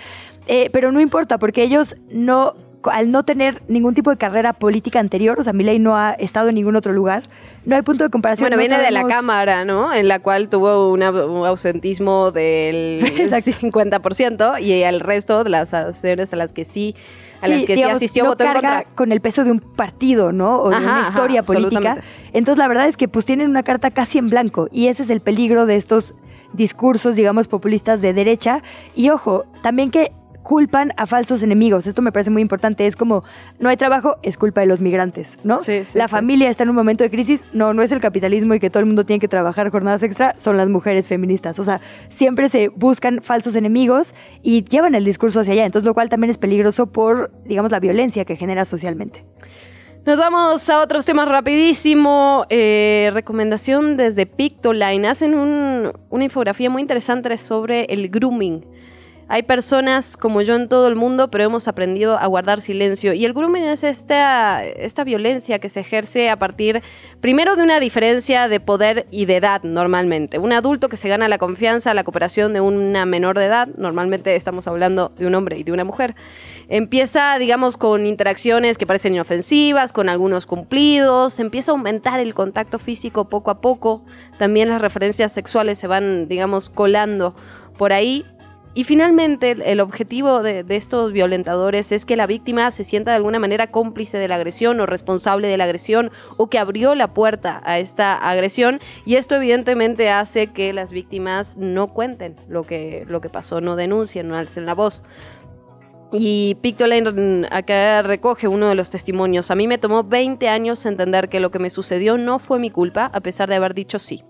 Eh, pero no importa, porque ellos no al no tener ningún tipo de carrera política anterior, o sea, Milei no ha estado en ningún otro lugar, no hay punto de comparación. Bueno, viene de la Cámara, ¿no? En la cual tuvo un ausentismo del 50% y el resto de las acciones a las que sí a las que sí asistió no carga con el peso de un partido, ¿no? O de una historia política. Entonces, la verdad es que pues tienen una carta casi en blanco y ese es el peligro de estos discursos, digamos, populistas de derecha. Y ojo, también que culpan a falsos enemigos. Esto me parece muy importante. Es como, no hay trabajo, es culpa de los migrantes, ¿no? Sí, sí, la sí. familia está en un momento de crisis. No, no es el capitalismo y que todo el mundo tiene que trabajar jornadas extra, son las mujeres feministas. O sea, siempre se buscan falsos enemigos y llevan el discurso hacia allá. Entonces, lo cual también es peligroso por, digamos, la violencia que genera socialmente. Nos vamos a otros temas rapidísimo. Eh, recomendación desde Pictoline. Hacen un- una infografía muy interesante sobre el grooming. Hay personas como yo en todo el mundo, pero hemos aprendido a guardar silencio. Y el grooming es esta, esta violencia que se ejerce a partir, primero, de una diferencia de poder y de edad, normalmente. Un adulto que se gana la confianza, la cooperación de una menor de edad, normalmente estamos hablando de un hombre y de una mujer. Empieza, digamos, con interacciones que parecen inofensivas, con algunos cumplidos, empieza a aumentar el contacto físico poco a poco, también las referencias sexuales se van, digamos, colando por ahí. Y finalmente, el- objetivo de, de estos violentadores es que la víctima se sienta de alguna manera cómplice de la agresión o responsable de la agresión o que abrió la puerta a esta agresión. Y esto evidentemente hace que las víctimas no cuenten lo que, lo que pasó, no denuncien, no alcen la voz. Y Pictoline mm, acá recoge uno de los testimonios. A mí me tomó 20 años entender que lo que me sucedió no fue mi culpa, a pesar de haber dicho sí.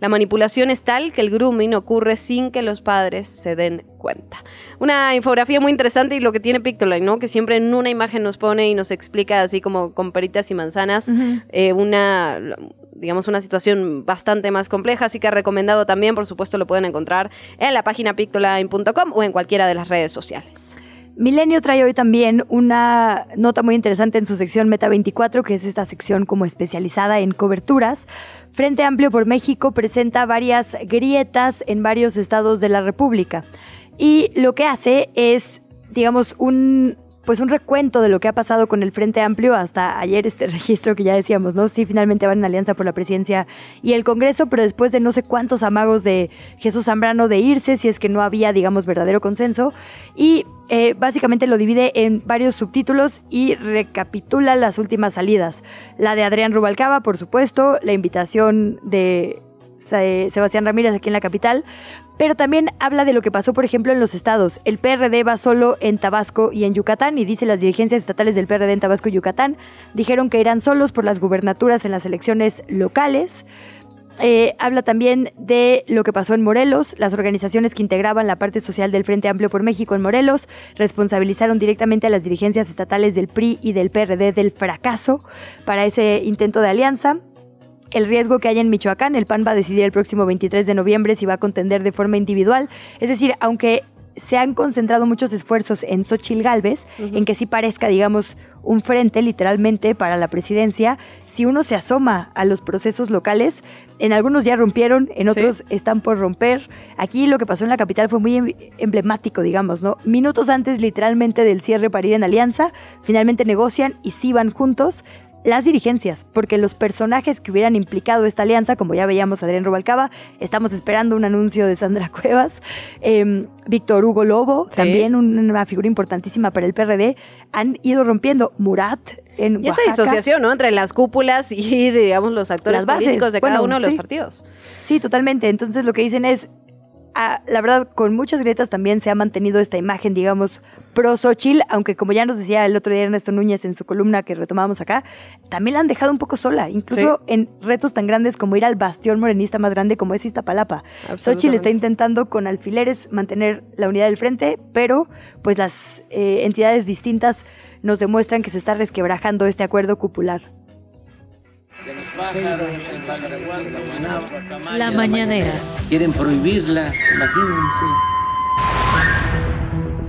La manipulación es tal que el grooming ocurre sin que los padres se den cuenta. Una infografía muy interesante y lo que tiene Pictoline, ¿no? Que siempre en una imagen nos pone y nos explica así como con peritas y manzanas eh, una digamos, una situación bastante más compleja, así que recomendado también, por supuesto, lo pueden encontrar en la página pictoline.com o en cualquiera de las redes sociales. Milenio trae hoy también una nota muy interesante en su sección Meta 24, que es esta sección como especializada en coberturas. Frente Amplio por México presenta varias grietas en varios estados de la República. Y lo que hace es, digamos, un pues un recuento de lo que ha pasado con el Frente Amplio hasta ayer este registro que ya decíamos, ¿no? Sí, finalmente van en alianza por la presidencia y el Congreso, pero después de no sé cuántos amagos de Jesús Zambrano de irse, si es que no había, digamos, verdadero consenso. Y eh, básicamente lo divide en varios subtítulos y recapitula las últimas salidas. La de Adrián Rubalcaba, por supuesto, la invitación de Sebastián Ramírez aquí en la capital, pero también habla de lo que pasó, por ejemplo, en los estados. El PRD va solo en Tabasco y en Yucatán, y dice las dirigencias estatales del PRD en Tabasco y Yucatán dijeron que eran solos por las gubernaturas en las elecciones locales. Eh, habla también de lo que pasó en Morelos. Las organizaciones que integraban la parte social del Frente Amplio por México en Morelos responsabilizaron directamente a las dirigencias estatales del PRI y del PRD del fracaso para ese intento de alianza. El riesgo que hay en Michoacán, el PAN va a decidir el próximo 23 de noviembre si va a contender de forma individual. Es decir, aunque se han concentrado muchos esfuerzos en Xochil Gálvez, en que sí parezca, digamos, un frente literalmente para la presidencia, si uno se asoma a los procesos locales, en algunos ya rompieron, en otros están por romper. Aquí lo que pasó en la capital fue muy em- emblemático, digamos, ¿no? Minutos antes literalmente del cierre para ir en alianza, finalmente negocian y sí van juntos las dirigencias, porque los personajes que hubieran implicado esta alianza, como ya veíamos Adrián Rubalcaba, estamos esperando un anuncio de Sandra Cuevas, eh, Víctor Hugo Lobo, Sí. también un- una figura importantísima para el PRD, han ido rompiendo Murat en Y esta disociación, ¿no? Entre las cúpulas y, digamos, los actores Las bases, políticos de cada bueno, uno de los partidos. Sí, totalmente. Entonces lo que dicen es, ah, la verdad, con muchas grietas también se ha mantenido esta imagen, digamos, pro Xochitl, aunque como ya nos decía el otro día Ernesto Núñez en su columna que retomamos acá, también la han dejado un poco sola, incluso en retos tan grandes como ir al bastión morenista más grande como es Iztapalapa. Xochitl está intentando con alfileres mantener la unidad del frente, pero pues las eh, entidades distintas nos demuestran que se está resquebrajando este acuerdo cupular. La mañanera. Quieren prohibirla, imagínense.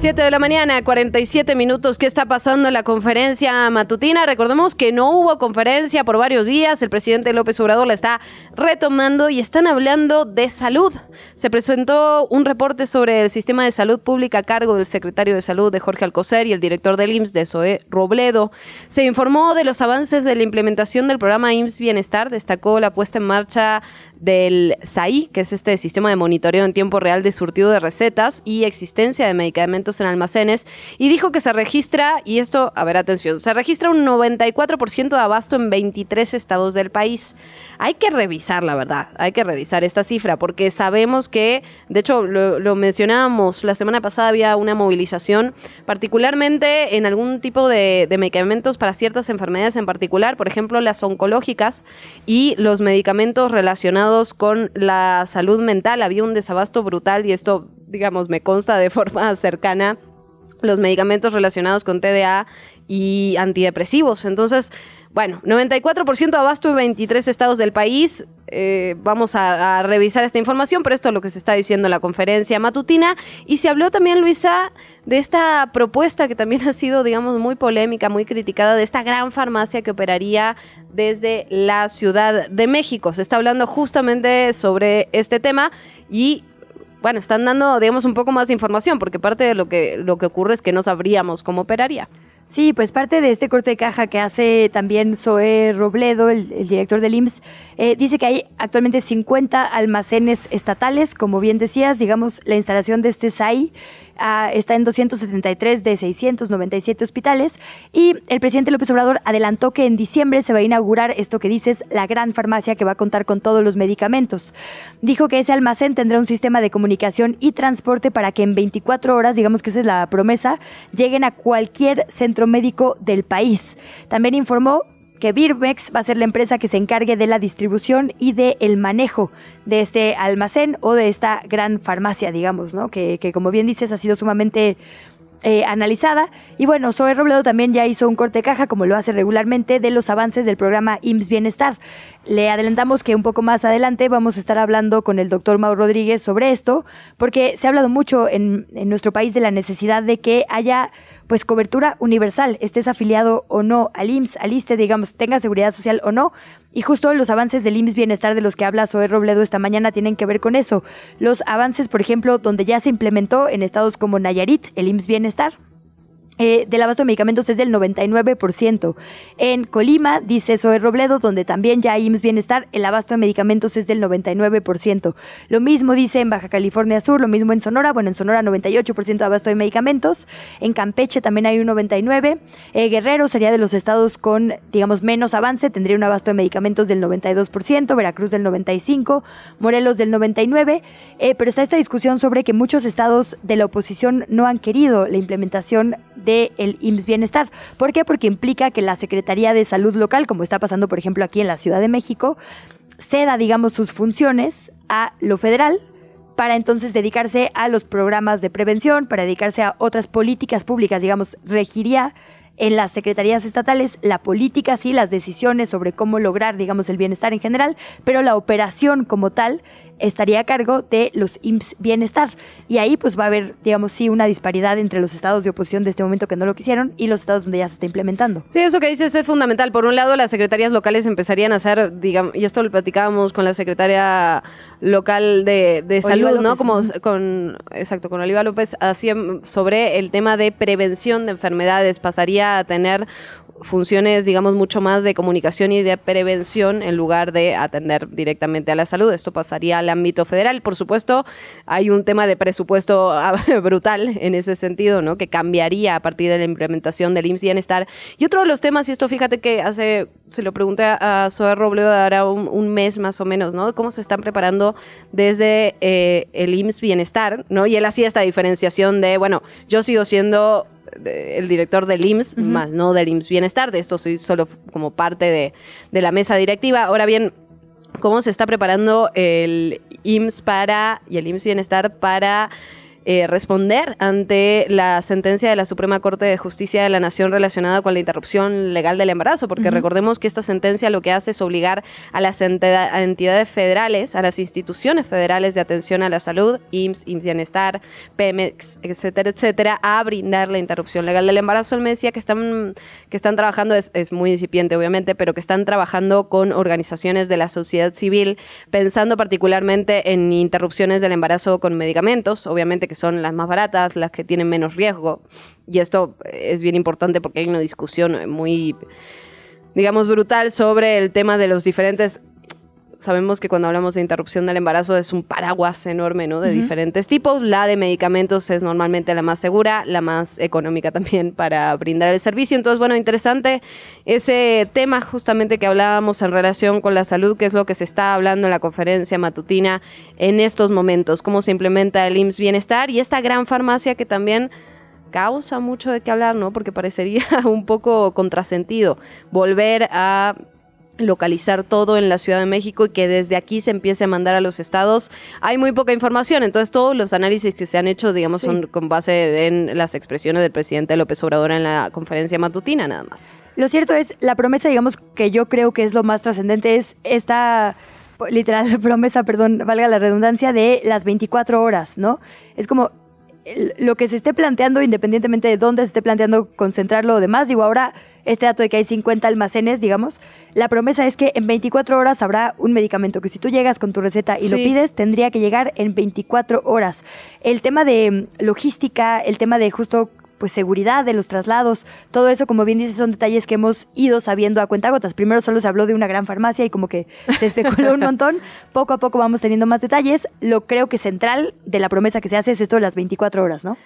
7 de la mañana, 47 minutos. ¿Qué está pasando en la conferencia matutina? Recordemos que no hubo conferencia por varios días. El presidente López Obrador la está retomando y están hablando de salud. Se presentó un reporte sobre el sistema de salud pública a cargo del secretario de salud de Jorge Alcocer y el director del IMSS de Zoe Robledo. Se informó de los avances de la implementación del programa IMSS Bienestar. Destacó la puesta en marcha del SAI, que es este sistema de monitoreo en tiempo real de surtido de recetas y existencia de medicamentos en almacenes y dijo que se registra, y esto, a ver, atención, se registra un 94% de abasto en 23 estados del país. Hay que revisar, la verdad, hay que revisar esta cifra porque sabemos que, de hecho, lo, mencionábamos, la semana pasada había una movilización, particularmente en algún tipo de, de medicamentos para ciertas enfermedades en particular, por ejemplo, las oncológicas y los medicamentos relacionados con la salud mental. Había un desabasto brutal y esto, digamos, me consta de forma cercana los medicamentos relacionados con TDA y antidepresivos. Entonces, bueno, 94% de abasto en 23 estados del país. Eh, vamos a, revisar esta información, pero esto es lo que se está diciendo en la conferencia matutina. Y se habló también, Luisa, de esta propuesta que también ha sido, digamos, muy polémica, muy criticada, de esta gran farmacia que operaría desde la Ciudad de México. Se está hablando justamente sobre este tema y bueno, están dando, digamos, un poco más de información, porque parte de lo que, lo que ocurre es que no sabríamos cómo operaría. Sí, pues parte de este corte de caja que hace también Zoé Robledo, el, director del IMSS, eh, dice que hay actualmente 50 almacenes estatales, como bien decías, digamos, la instalación de este SAI está en 273 de 697 hospitales y el presidente López Obrador adelantó que en diciembre se va a inaugurar esto que dices, la gran farmacia que va a contar con todos los medicamentos. Dijo que ese almacén tendrá un sistema de comunicación y transporte para que en 24 horas, digamos que esa es la promesa, lleguen a cualquier centro médico del país. También informó que Birmex va a ser la empresa que se encargue de la distribución y del el manejo de este almacén o de esta gran farmacia, digamos, ¿no? Que, como bien dices ha sido sumamente eh, analizada. Y bueno, Zoe Robledo también ya hizo un corte de caja, como lo hace regularmente, de los avances del programa IMSS Bienestar. Le adelantamos que un poco más adelante vamos a estar hablando con el doctor Mauro Rodríguez sobre esto, porque se ha hablado mucho en nuestro país de la necesidad de que haya pues cobertura universal, estés afiliado o no al IMSS, al ISTE, digamos, tenga seguridad social o no. Y justo los avances del IMSS Bienestar de los que habla Zoe Robledo esta mañana tienen que ver con eso. Los avances, por ejemplo, donde ya se implementó en estados como Nayarit el IMSS Bienestar, eh, del abasto de medicamentos es del 99%. En Colima, dice Zoe Robledo, donde también ya hay IMSS Bienestar, el abasto de medicamentos es del 99%. Lo mismo dice en Baja California Sur, lo mismo en Sonora, bueno, en Sonora 98% de abasto de medicamentos, en Campeche también hay un 99%, eh, Guerrero sería de los estados con, digamos, menos avance, tendría un abasto de medicamentos del 92%, Veracruz del 95%, Morelos del 99%, eh, pero está esta discusión sobre que muchos estados de la oposición no han querido la implementación de el IMSS Bienestar. ¿Por qué? Porque implica que la Secretaría de Salud local, como está pasando por ejemplo aquí en la Ciudad de México, ceda, digamos, sus funciones a lo federal para entonces dedicarse a los programas de prevención, para dedicarse a otras políticas públicas, digamos, regiría en las secretarías estatales la política, sí, las decisiones sobre cómo lograr, digamos, el bienestar en general, pero la operación como tal estaría a cargo de los IMSS Bienestar. Y ahí pues va a haber, digamos, sí, una disparidad entre los estados de oposición de este momento que no lo quisieron y los estados donde ya se está implementando. Sí, eso que dices es fundamental. Por un lado, las secretarías locales empezarían a hacer, digamos, y esto lo platicábamos con la secretaria local de, salud, ¿no? Como con, exacto, con Oliva López, así sobre el tema de prevención de enfermedades. Pasaría a tener funciones, digamos, mucho más de comunicación y de prevención en lugar de atender directamente a la salud. Esto pasaría al ámbito federal. Por supuesto, hay un tema de presupuesto brutal en ese sentido, ¿no? Que cambiaría a partir de la implementación del IMSS Bienestar. Y otro de los temas, y esto fíjate que hace, se lo pregunté a Zoe Robledo ahora un, mes más o menos, ¿no? Cómo se están preparando desde eh, el IMSS Bienestar, ¿no? Y él hacía esta diferenciación de, bueno, yo sigo siendo el director del IMSS, más no del IMSS Bienestar, de esto soy solo como parte de, de la mesa directiva. Ahora bien, ¿cómo se está preparando el IMSS para, y el IMSS Bienestar para eh, responder ante la sentencia de la Suprema Corte de Justicia de la Nación relacionada con la interrupción legal del embarazo, porque recordemos que esta sentencia lo que hace es obligar a las entidades federales, a las instituciones federales de atención a la salud, IMSS, IMSS Bienestar, Pemex, etcétera, etcétera, a brindar la interrupción legal del embarazo. Él me decía que están, que están trabajando, es, es muy incipiente obviamente, pero que están trabajando con organizaciones de la sociedad civil, pensando particularmente en interrupciones del embarazo con medicamentos, obviamente que son las más baratas, las que tienen menos riesgo. Y esto es bien importante porque hay una discusión muy, digamos, brutal sobre el tema de los diferentes sabemos que cuando hablamos de interrupción del embarazo es un paraguas enorme, ¿no? De diferentes tipos. La de medicamentos es normalmente la más segura, la más económica también para brindar el servicio. Entonces, bueno, interesante ese tema justamente que hablábamos en relación con la salud, que es lo que se está hablando en la conferencia matutina en estos momentos, cómo se implementa el IMSS Bienestar y esta gran farmacia que también causa mucho de qué hablar, ¿no? Porque parecería un poco contrasentido volver a localizar todo en la Ciudad de México y que desde aquí se empiece a mandar a los estados. Hay muy poca información, entonces todos los análisis que se han hecho, digamos, Sí. son con base en las expresiones del presidente López Obrador en la conferencia matutina, nada más. Lo cierto es, la promesa, digamos, que yo creo que es lo más trascendente, es esta literal promesa, perdón, valga la redundancia, de las 24 horas, ¿no? Es como lo que se esté planteando, independientemente de dónde se esté planteando concentrarlo o demás, digo, ahora este dato de que hay 50 almacenes, digamos, la promesa es que en 24 horas habrá un medicamento que si tú llegas con tu receta y lo pides, tendría que llegar en 24 horas. El tema de mm, logística, el tema de justo pues seguridad de los traslados, todo eso, como bien dices, son detalles que hemos ido sabiendo a cuentagotas. Primero solo se habló de una gran farmacia y como que se especuló un montón. Poco a poco vamos teniendo más detalles. Lo creo que central de la promesa que se hace es esto de las 24 horas, ¿no?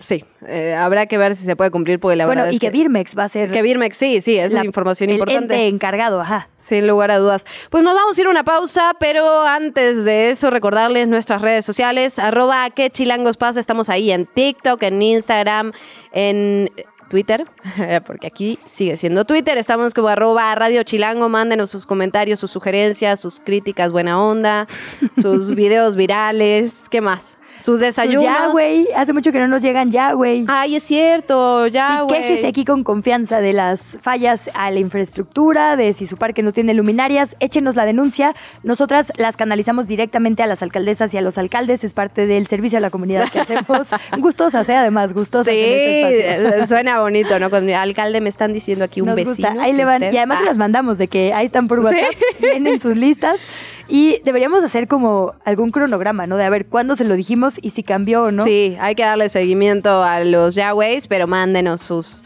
Sí, eh, habrá que ver si se puede cumplir porque la bueno, verdad y es que, Birmex va a ser que Birmex, sí, sí, esa la- es información el importante. ente encargado, ajá. Sin lugar a dudas. Pues nos vamos a ir a una pausa, pero antes de eso recordarles nuestras redes sociales, arroba que chilangos pasa, estamos ahí en TikTok, en Instagram, en Twitter, porque aquí sigue siendo Twitter, estamos como arroba Radio Chilango, mándenos sus comentarios, sus sugerencias, sus críticas, buena onda, sus videos virales, ¿qué más? Sus desayunos. Sus ya, güey. Hace mucho que no nos llegan ya, güey. Ay, es cierto, ya, Sí, güey. quéjese aquí con confianza de las fallas a la infraestructura, de si su parque no tiene luminarias, échenos la denuncia. Nosotras las canalizamos directamente a las alcaldesas y a los alcaldes, es parte del servicio a la comunidad que hacemos. gustosas, ¿eh? Además, gustosas Sí, en este suena bonito, ¿no? Con el alcalde me están diciendo aquí un Nos vecino. gusta. Ahí le van. usted- Y además se Ah. las mandamos de que ahí están por Sí. WhatsApp, vienen sus listas. Y deberíamos hacer como algún cronograma, ¿no? De a ver cuándo se lo dijimos y si cambió o no. Sí, hay que darle seguimiento a los Yahwehs, pero mándenos sus,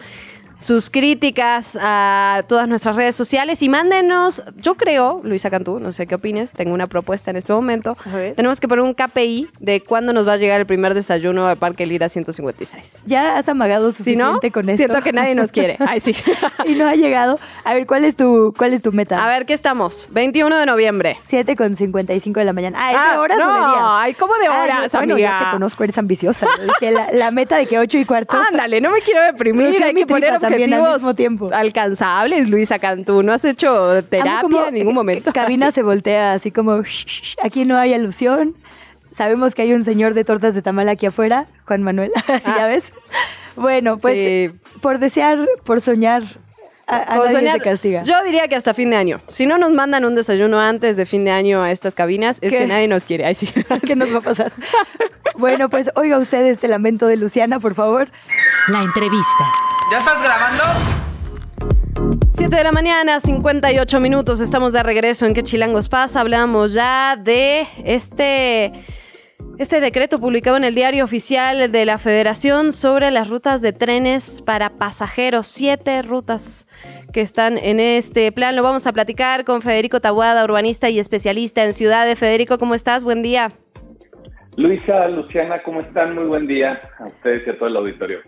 sus críticas a todas nuestras redes sociales y mándenos, yo creo, Luisa Cantú, no sé qué opines, tengo una propuesta en este momento. Tenemos que poner un KPI de cuándo nos va a llegar el primer desayuno al Parque Lira 156. Ya has amagado Si suficiente no, con esto. siento que nadie nos quiere. Ay, sí. y no ha llegado. A ver, ¿cuál es tu, cuál es tu meta? A ver, ¿qué estamos? 21 de noviembre. 7 con 55 de la mañana. Ah, ¿es Ah, de horas no, o de días? ay, ¿cómo de horas, bueno, amiga? ya te conozco, eres ambiciosa. La, la meta de que 8 y cuarto. Ándale, no me quiero deprimir, hay que poner también al mismo tiempo. alcanzables, Luisa Cantú. No has hecho terapia en ningún momento. Cabina se voltea así como, "Shh, shh, aquí no hay alusión. Sabemos que hay un señor de tortas de tamal aquí afuera, Juan Manuel, así Ah. ya ves. Bueno, pues Sí. por desear, por soñar, a, a soñar, se castiga. Yo diría que hasta fin de año. Si no nos mandan un desayuno antes de fin de año a estas cabinas, es ¿Qué? que nadie nos quiere. Ay, sí. ¿Qué nos va a pasar? bueno, pues oiga usted este lamento de Luciana, por favor. La entrevista. ¿Ya estás grabando? 7 de la mañana, 58 minutos. Estamos de regreso en ¿Qué Chilangos pasa? Hablamos ya de este, este decreto publicado en el diario oficial de la Federación sobre las rutas de trenes para pasajeros. Siete rutas que están en este plan. Lo vamos a platicar con Federico Tabuada, urbanista y especialista en ciudades. Federico, ¿cómo estás? Buen día. Luisa, Luciana, ¿cómo están? Muy buen día a ustedes y a todo el auditorio.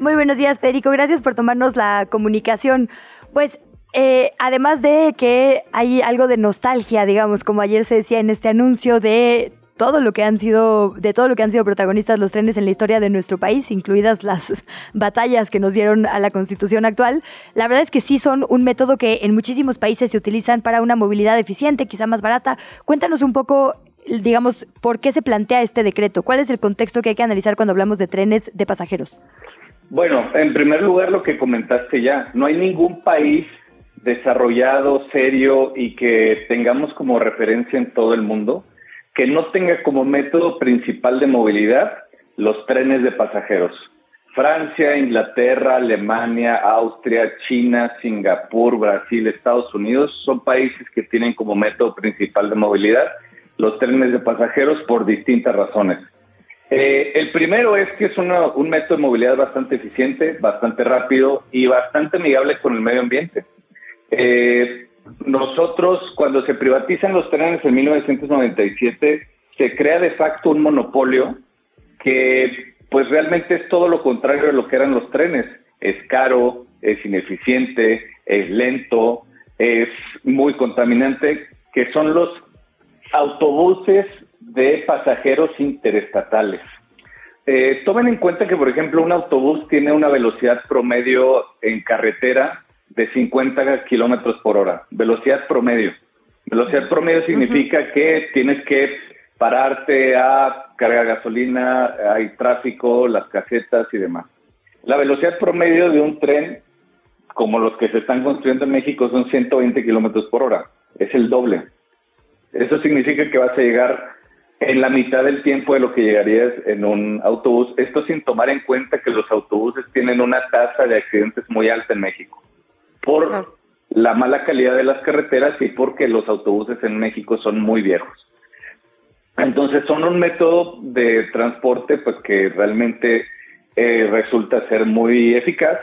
Muy buenos días, Federico. Gracias por tomarnos la comunicación. Pues, eh, además de que hay algo de nostalgia, digamos, como ayer se decía en este anuncio de todo lo que han sido, de todo lo que han sido protagonistas los trenes en la historia de nuestro país, incluidas las batallas que nos dieron a la constitución actual. La verdad es que sí son un método que en muchísimos países se utilizan para una movilidad eficiente, quizá más barata. Cuéntanos un poco, digamos, por qué se plantea este decreto. ¿Cuál es el contexto que hay que analizar cuando hablamos de trenes de pasajeros? Bueno, en primer lugar lo que comentaste ya, no hay ningún país desarrollado, serio y que tengamos como referencia en todo el mundo que no tenga como método principal de movilidad los trenes de pasajeros. Francia, Inglaterra, Alemania, Austria, China, Singapur, Brasil, Estados Unidos son países que tienen como método principal de movilidad los trenes de pasajeros por distintas razones. Eh, el primero es que es un método de movilidad bastante eficiente, bastante rápido y bastante amigable con el medio ambiente. Eh, nosotros cuando se privatizan los trenes en 1997 se crea de facto un monopolio que pues realmente es todo lo contrario de lo que eran los trenes. Es caro, es ineficiente, es lento, es muy contaminante, que son los autobuses de pasajeros interestatales. Eh, tomen en cuenta que, por ejemplo, un autobús tiene una velocidad promedio en carretera de 50 kilómetros por hora. Velocidad promedio. Velocidad promedio significa que tienes que pararte a cargar gasolina, hay tráfico, las casetas y demás. La velocidad promedio de un tren, como los que se están construyendo en México, son 120 kilómetros por hora. Es el doble. Eso significa que vas a llegar en la mitad del tiempo de lo que llegarías en un autobús. Esto sin tomar en cuenta que los autobuses tienen una tasa de accidentes muy alta en México. Por la mala calidad de las carreteras y porque los autobuses en México son muy viejos. Entonces son un método de transporte pues que realmente eh, resulta ser muy eficaz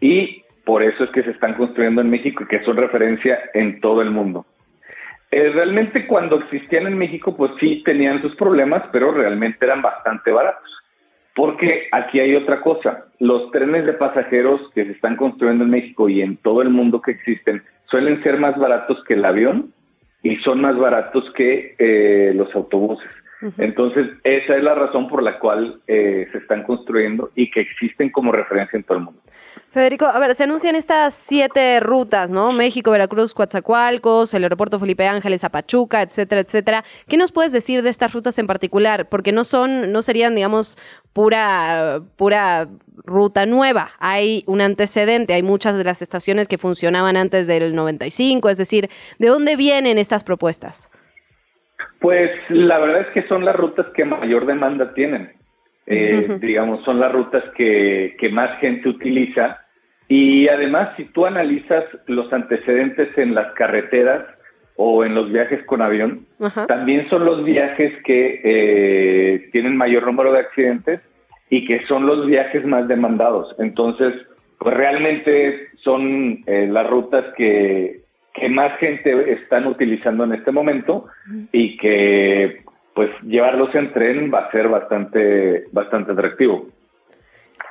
y por eso es que se están construyendo en México y que son referencia en todo el mundo. Eh, realmente cuando existían en México pues sí tenían sus problemas, pero realmente eran bastante baratos. Porque aquí hay otra cosa, los trenes de pasajeros que se están construyendo en México y en todo el mundo que existen suelen ser más baratos que el avión y son más baratos que eh, los autobuses. Entonces, esa es la razón por la cual eh, se están construyendo y que existen como referencia en todo el mundo. Federico, a ver, se anuncian estas siete rutas, ¿no? México, Veracruz, Coatzacoalcos, el aeropuerto Felipe Ángeles, Apachuca, etcétera, etcétera. ¿Qué nos puedes decir de estas rutas en particular? Porque no son, no serían, digamos, pura, pura ruta nueva. Hay un antecedente, hay muchas de las estaciones que funcionaban antes del 95, es decir, ¿de dónde vienen estas propuestas? Pues la verdad es que son las rutas que mayor demanda tienen. Eh, digamos, son las rutas que, más gente utiliza. Y además, si tú analizas los antecedentes en las carreteras o en los viajes con avión, también son los viajes que eh, tienen mayor número de accidentes y que son los viajes más demandados. Entonces, pues realmente son eh, las rutas que, que más gente están utilizando en este momento y que pues llevarlos en tren va a ser bastante, bastante atractivo.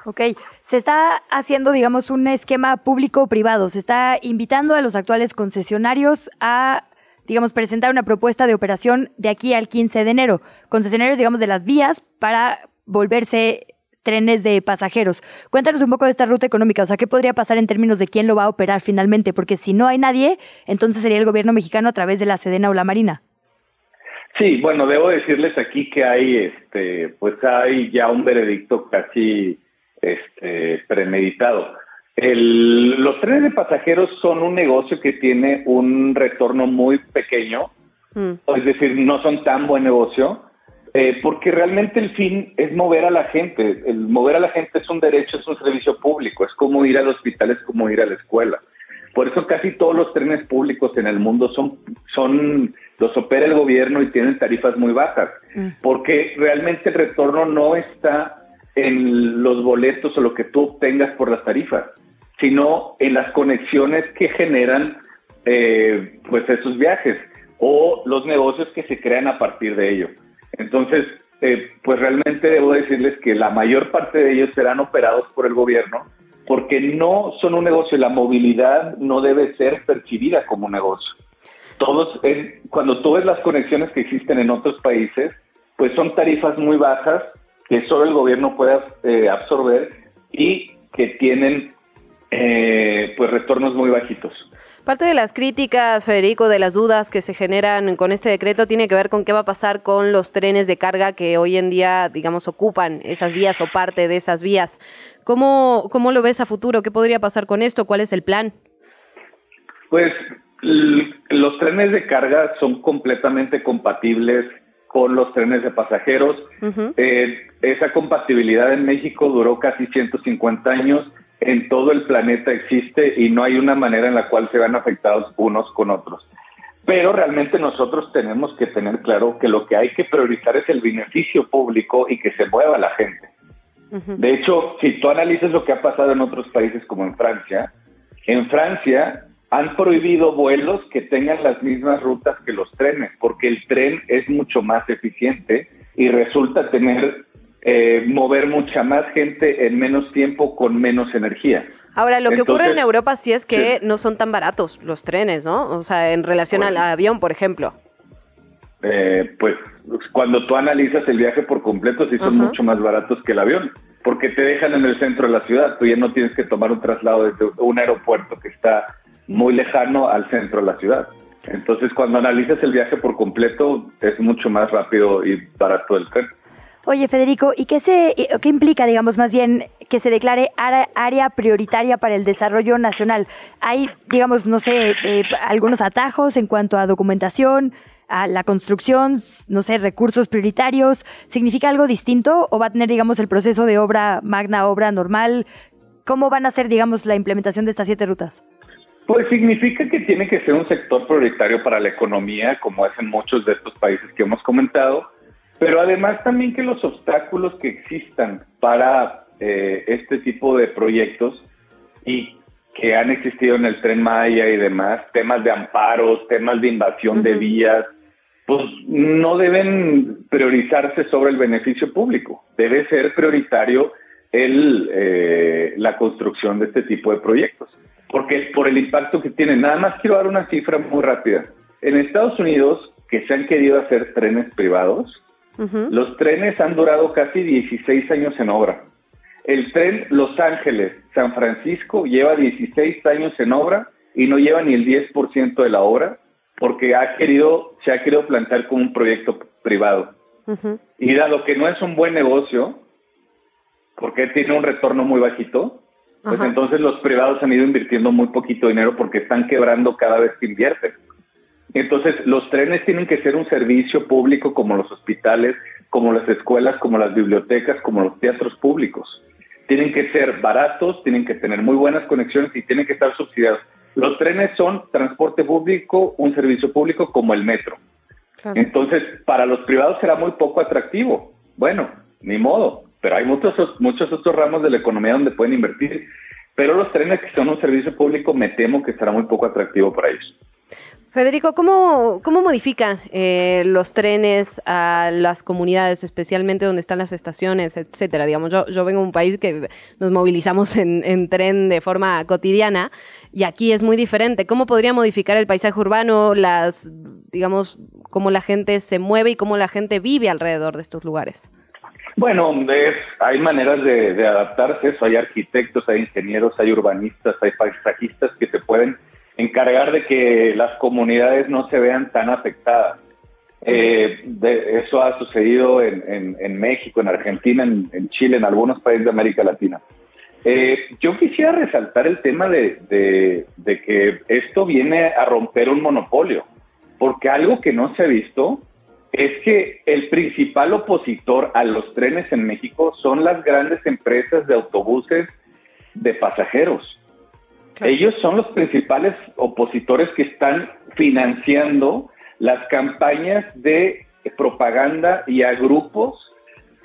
Ok, se está haciendo, digamos, un esquema público-privado. Se está invitando a los actuales concesionarios a, digamos, presentar una propuesta de operación de aquí al 15 de enero. Concesionarios, digamos, de las vías para volverse trenes de pasajeros. Cuéntanos un poco de esta ruta económica, o sea, ¿qué podría pasar en términos de quién lo va a operar finalmente? Porque si no hay nadie, entonces sería el gobierno mexicano a través de la Sedena o la Marina. Sí, bueno, debo decirles aquí que hay, este, pues hay ya un veredicto casi este, premeditado. los trenes de pasajeros son un negocio que tiene un retorno muy pequeño, mm. es decir, no son tan buen negocio, eh, porque realmente el fin es mover a la gente. El mover a la gente es un derecho, es un servicio público, es como ir al hospital, es como ir a la escuela. Por eso casi todos los trenes públicos en el mundo son, son los opera el gobierno y tienen tarifas muy bajas, mm. porque realmente el retorno no está en los boletos o lo que tú obtengas por las tarifas, sino en las conexiones que generan eh, pues esos viajes o los negocios que se crean a partir de ello. Entonces, eh, pues realmente debo decirles que la mayor parte de ellos serán operados por el gobierno porque no son un negocio. La movilidad no debe ser percibida como un negocio. Todos, cuando tú ves las conexiones que existen en otros países, pues son tarifas muy bajas que solo el gobierno puede eh, absorber y que tienen eh, pues retornos muy bajitos. Parte de las críticas, Federico, de las dudas que se generan con este decreto tiene que ver con qué va a pasar con los trenes de carga que hoy en día, digamos, ocupan esas vías o parte de esas vías. ¿Cómo, cómo lo ves a futuro? ¿Qué podría pasar con esto? ¿Cuál es el plan? Pues los trenes de carga son completamente compatibles con los trenes de pasajeros. Eh, esa compatibilidad en México duró casi 150 años en todo el planeta existe y no hay una manera en la cual se van afectados unos con otros. Pero realmente nosotros tenemos que tener claro que lo que hay que priorizar es el beneficio público y que se mueva la gente. De hecho, si tú analizas lo que ha pasado en otros países como en Francia, en Francia han prohibido vuelos que tengan las mismas rutas que los trenes, porque el tren es mucho más eficiente y resulta tener, eh, mover mucha más gente en menos tiempo con menos energía. Ahora, lo que ocurre en Europa sí es que sí. no son tan baratos los trenes, ¿no? O sea, en relación al avión, por ejemplo. Eh, pues cuando tú analizas el viaje por completo, sí son mucho más baratos que el avión, porque te dejan en el centro de la ciudad, tú ya no tienes que tomar un traslado desde un aeropuerto que está muy lejano al centro de la ciudad. Entonces, cuando analizas el viaje por completo, es mucho más rápido y barato el tren. Oye, Federico, ¿y qué, se, qué implica, digamos, más bien que se declare área, prioritaria para el desarrollo nacional? ¿Hay, digamos, no sé, eh, algunos atajos en cuanto a documentación, a la construcción, no sé, recursos prioritarios? ¿Significa algo distinto o va a tener, digamos, el proceso de obra magna, obra normal? ¿Cómo van a ser, digamos, la implementación de estas siete rutas? Pues significa que tiene que ser un sector prioritario para la economía, como es en muchos de estos países que hemos comentado, pero además también que los obstáculos que existan para eh, este tipo de proyectos y que han existido en el tren Maya y demás, temas de amparos, temas de invasión de vías, pues no deben priorizarse sobre el beneficio público. Debe ser prioritario el, eh, la construcción de este tipo de proyectos. Porque por el impacto que tienen. Nada más quiero dar una cifra muy rápida. En Estados Unidos, que se han querido hacer trenes privados, los trenes han durado casi 16 años en obra. El tren Los Ángeles-San Francisco lleva 16 años en obra y no lleva ni el 10% de la obra porque ha querido, se ha querido plantear como un proyecto privado. Y dado que no es un buen negocio, porque tiene un retorno muy bajito, pues Ajá. entonces los privados han ido invirtiendo muy poquito dinero porque están quebrando cada vez que invierten. Entonces los trenes tienen que ser un servicio público como los hospitales, como las escuelas, como las bibliotecas, como los teatros públicos. Tienen que ser baratos, tienen que tener muy buenas conexiones y tienen que estar subsidiados. Los trenes son transporte público, un servicio público como el metro. Entonces, para los privados será muy poco atractivo. Bueno, ni modo, pero hay muchos, muchos otros ramos de la economía donde pueden invertir. Pero los trenes que son un servicio público, me temo que será muy poco atractivo para ellos. Federico, ¿cómo, cómo modifican eh, los trenes a las comunidades, especialmente donde están las estaciones, etcétera? Digamos, yo, yo vengo de un país que nos movilizamos en, en tren de forma cotidiana y aquí es muy diferente. ¿Cómo podría modificar el paisaje urbano, las, digamos, cómo la gente se mueve y cómo la gente vive alrededor de estos lugares? Bueno, es- hay maneras de, adaptarse, eso, hay arquitectos, hay ingenieros, hay urbanistas, hay paisajistas que se pueden encargar de que las comunidades no se vean tan afectadas. Eh, eso ha sucedido en, México, en Argentina, en, Chile, en algunos países de América Latina. Eh, yo quisiera resaltar el tema de que esto viene a romper un monopolio, porque algo que no se ha visto es que el principal opositor a los trenes en México son las grandes empresas de autobuses de pasajeros. Ellos son los principales opositores que están financiando las campañas de propaganda y a grupos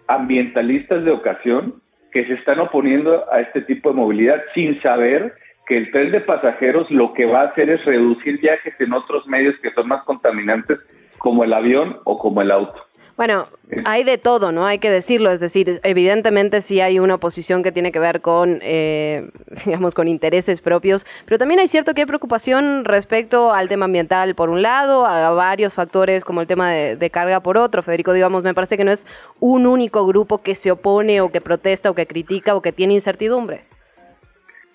ambientalistas de ocasión que se están oponiendo a este tipo de movilidad sin saber que el tren de pasajeros lo que va a hacer es reducir viajes en otros medios que son más contaminantes como el avión o como el auto. Bueno, hay de todo, ¿no? Hay que decirlo. Es decir, evidentemente sí hay una oposición que tiene que ver con, eh, digamos, con intereses propios, pero también hay cierto que hay preocupación respecto al tema ambiental por un lado, a varios factores como el tema de, de carga por otro. Federico, digamos, me parece que no es un único grupo que se opone o que protesta o que critica o que tiene incertidumbre.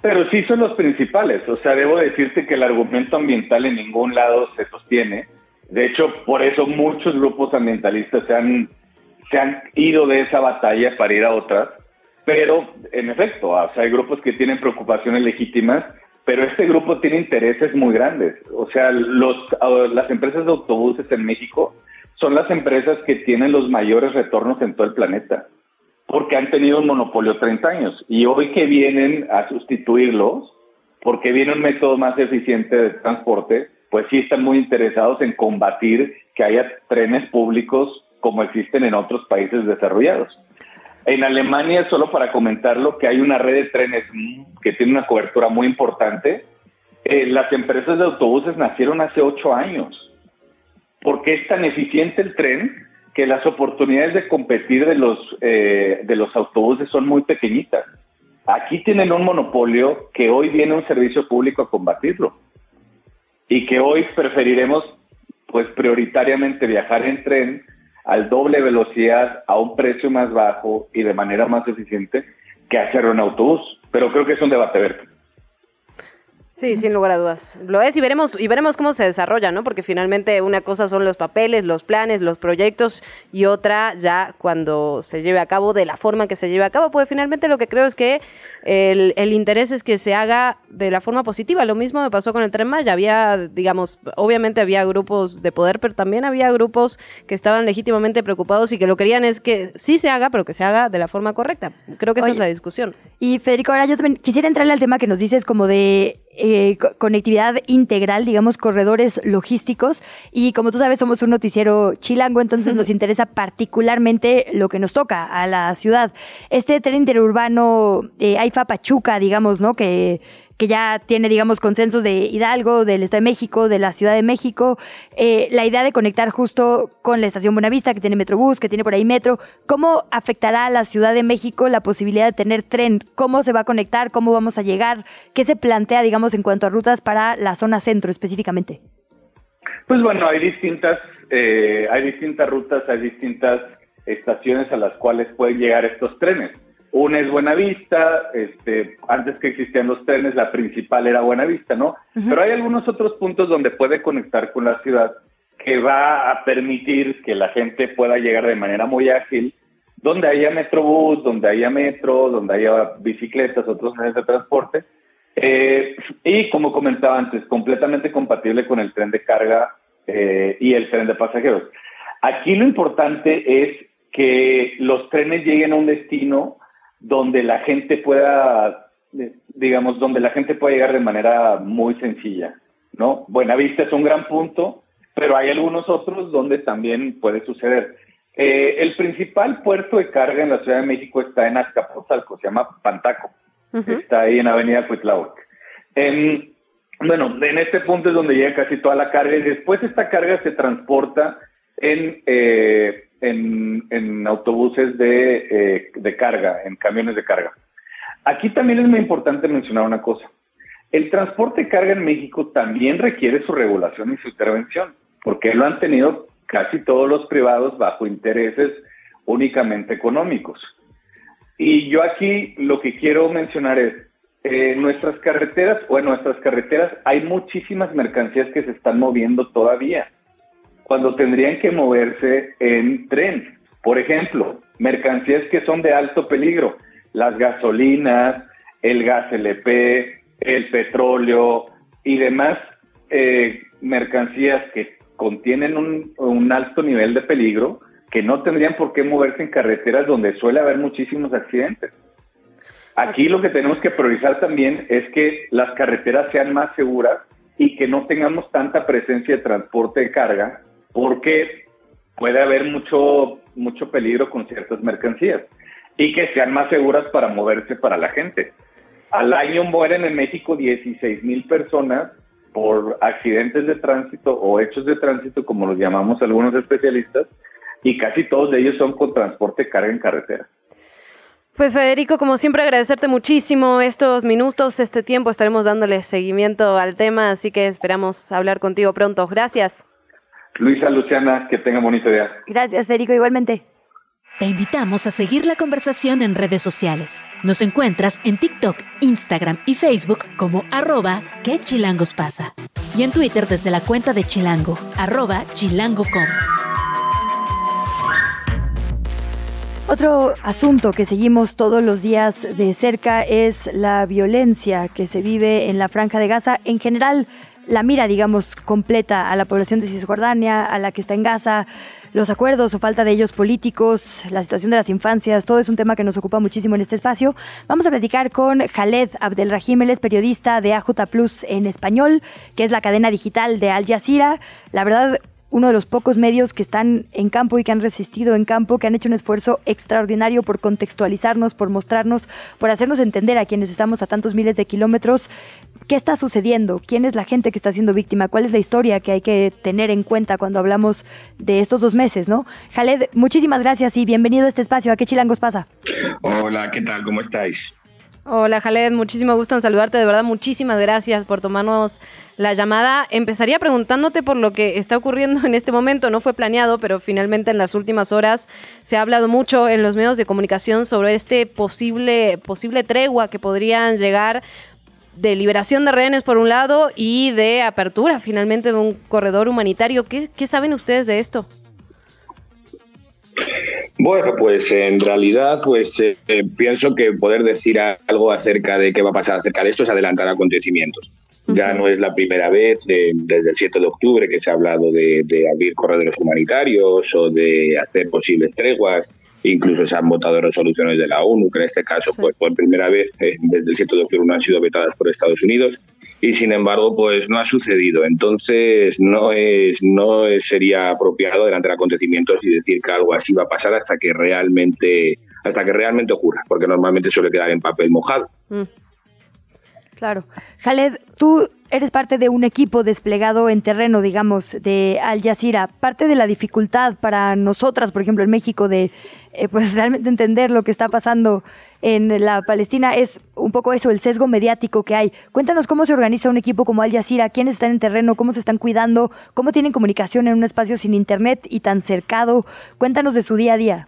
Pero sí son los principales. O sea, debo decirte que el argumento ambiental en ningún lado se sostiene. De hecho, por eso muchos grupos ambientalistas se han, se han ido de esa batalla para ir a otras. Pero, en efecto, o sea, hay grupos que tienen preocupaciones legítimas, pero este grupo tiene intereses muy grandes. O sea, las empresas de autobuses en México son las empresas que tienen los mayores retornos en todo el planeta, porque han tenido un monopolio 30 años. Y hoy que vienen a sustituirlos, porque viene un método más eficiente de transporte, pues sí están muy interesados en combatir que haya trenes públicos como existen en otros países desarrollados. En Alemania, solo para comentarlo, que hay una red de trenes que tiene una cobertura muy importante, eh, las empresas de autobuses nacieron hace ocho años. Porque es tan eficiente el tren que las oportunidades de competir de los, eh, de los autobuses son muy pequeñitas. Aquí tienen un monopolio que hoy viene un servicio público a combatirlo y que hoy preferiremos pues prioritariamente viajar en tren al doble velocidad a un precio más bajo y de manera más eficiente que hacerlo en autobús. Pero creo que es un debate verde. Sí, sin lugar a dudas. Lo es y veremos y veremos cómo se desarrolla, ¿no? Porque finalmente una cosa son los papeles, los planes, los proyectos y otra ya cuando se lleve a cabo de la forma que se lleve a cabo, pues finalmente lo que creo es que el, el interés es que se haga de la forma positiva. Lo mismo me pasó con el Tren Maya. Había, digamos, obviamente había grupos de poder, pero también había grupos que estaban legítimamente preocupados y que lo querían es que sí se haga, pero que se haga de la forma correcta. Creo que esa es la discusión. Y Federico, ahora yo también quisiera entrarle al tema que nos dices como de eh, conectividad integral, digamos, corredores logísticos. Y como tú sabes, somos un noticiero chilango, entonces nos interesa particularmente lo que nos toca a la ciudad. Este tren interurbano eh, AIFA Pachuca, digamos, ¿no? Que que ya tiene, digamos, consensos de Hidalgo, del Estado de México, de la Ciudad de México, eh, la idea de conectar justo con la estación Buenavista, que tiene Metrobús, que tiene por ahí metro, ¿cómo afectará a la Ciudad de México la posibilidad de tener tren? ¿Cómo se va a conectar? ¿Cómo vamos a llegar? ¿Qué se plantea, digamos, en cuanto a rutas para la zona centro específicamente? Pues bueno, hay distintas, eh, hay distintas rutas, hay distintas estaciones a las cuales pueden llegar estos trenes. Una es Buenavista, este, antes que existían los trenes, la principal era Buenavista, ¿no? Pero hay algunos otros puntos donde puede conectar con la ciudad que va a permitir que la gente pueda llegar de manera muy ágil, donde haya metrobús, donde haya metro, donde haya bicicletas, otros medios de transporte. Eh, y como comentaba antes, completamente compatible con el tren de carga eh, y el tren de pasajeros. Aquí lo importante es que los trenes lleguen a un destino donde la gente pueda, digamos, donde la gente pueda llegar de manera muy sencilla, ¿no? Buenavista es un gran punto, pero hay algunos otros donde también puede suceder. Eh, el principal puerto de carga en la Ciudad de México está en Azcapotzalco, se llama Pantaco. Está ahí en Avenida Cuitláhuac. bueno, en este punto es donde llega casi toda la carga y después esta carga se transporta en eh, en, autobuses eh, de, carga, en camiones de carga. Aquí también es muy importante mencionar una cosa. El transporte de carga en México también requiere su regulación y su intervención, porque lo han tenido casi todos los privados bajo intereses únicamente económicos. Y yo aquí lo que quiero mencionar es, eh, nuestras carreteras o en nuestras carreteras hay muchísimas mercancías que se están moviendo todavía cuando tendrían que moverse en tren. Por ejemplo, mercancías que son de alto peligro, las gasolinas, el gas LP, el petróleo y demás eh, mercancías que contienen un, un alto nivel de peligro que no tendrían por qué moverse en carreteras donde suele haber muchísimos accidentes. Aquí lo que tenemos que priorizar también es que las carreteras sean más seguras y que no tengamos tanta presencia de transporte de carga porque puede haber mucho, mucho peligro con ciertas mercancías y que sean más seguras para moverse para la gente. Al año mueren en México 16 mil personas por accidentes de tránsito o hechos de tránsito, como los llamamos algunos especialistas, y casi todos ellos son con transporte carga en carretera. Pues Federico, como siempre agradecerte muchísimo estos minutos, este tiempo, estaremos dándole seguimiento al tema, así que esperamos hablar contigo pronto. Gracias. Luisa, Luciana, que tengan bonito día. Gracias, Federico, igualmente. Te invitamos a seguir la conversación en redes sociales. Nos encuentras en TikTok, Instagram y Facebook como arroba que chilangos pasa. Y en Twitter desde la cuenta de Chilango, arroba chilango.com. Otro asunto que seguimos todos los días de cerca es la violencia que se vive en la franja de Gaza. En general, la mira, digamos, completa a la población de Cisjordania, a la que está en Gaza, los acuerdos o falta de ellos políticos, la situación de las infancias, todo es un tema que nos ocupa muchísimo en este espacio. Vamos a platicar con Khaled Abdelrahim, él es periodista de AJ Plus en español, que es la cadena digital de Al Jazeera. La verdad, uno de los pocos medios que están en campo y que han resistido en campo, que han hecho un esfuerzo extraordinario por contextualizarnos, por mostrarnos, por hacernos entender a quienes estamos a tantos miles de kilómetros qué está sucediendo, quién es la gente que está siendo víctima, cuál es la historia que hay que tener en cuenta cuando hablamos de estos dos meses, ¿no? Jaled, muchísimas gracias y bienvenido a este espacio. ¿A qué chilangos pasa? Hola, ¿qué tal? ¿Cómo estáis? Hola Jaled, muchísimo gusto en saludarte, de verdad muchísimas gracias por tomarnos la llamada. Empezaría preguntándote por lo que está ocurriendo en este momento, no fue planeado, pero finalmente en las últimas horas se ha hablado mucho en los medios de comunicación sobre este posible, posible tregua que podrían llegar de liberación de rehenes por un lado y de apertura finalmente de un corredor humanitario. ¿Qué, qué saben ustedes de esto? Bueno, pues en realidad, pues eh, pienso que poder decir algo acerca de qué va a pasar acerca de esto es adelantar acontecimientos. Ya no es la primera vez desde el 7 de octubre que se ha hablado de, de, abrir corredores humanitarios o de hacer posibles treguas. Incluso se han votado resoluciones de la ONU, que en este caso, pues por primera vez eh, desde el 7 de octubre no han sido vetadas por Estados Unidos y sin embargo pues no ha sucedido. Entonces no es no sería apropiado delante de acontecimientos y decir que algo así va a pasar hasta que realmente hasta que realmente ocurra, porque normalmente suele quedar en papel mojado. Mm. Claro. Jaled, tú eres parte de un equipo desplegado en terreno, digamos, de Al Jazeera. Parte de la dificultad para nosotras, por ejemplo, en México, de eh, pues realmente entender lo que está pasando en la Palestina es un poco eso, el sesgo mediático que hay. Cuéntanos cómo se organiza un equipo como Al Jazeera, quiénes están en terreno, cómo se están cuidando, cómo tienen comunicación en un espacio sin internet y tan cercado. Cuéntanos de su día a día.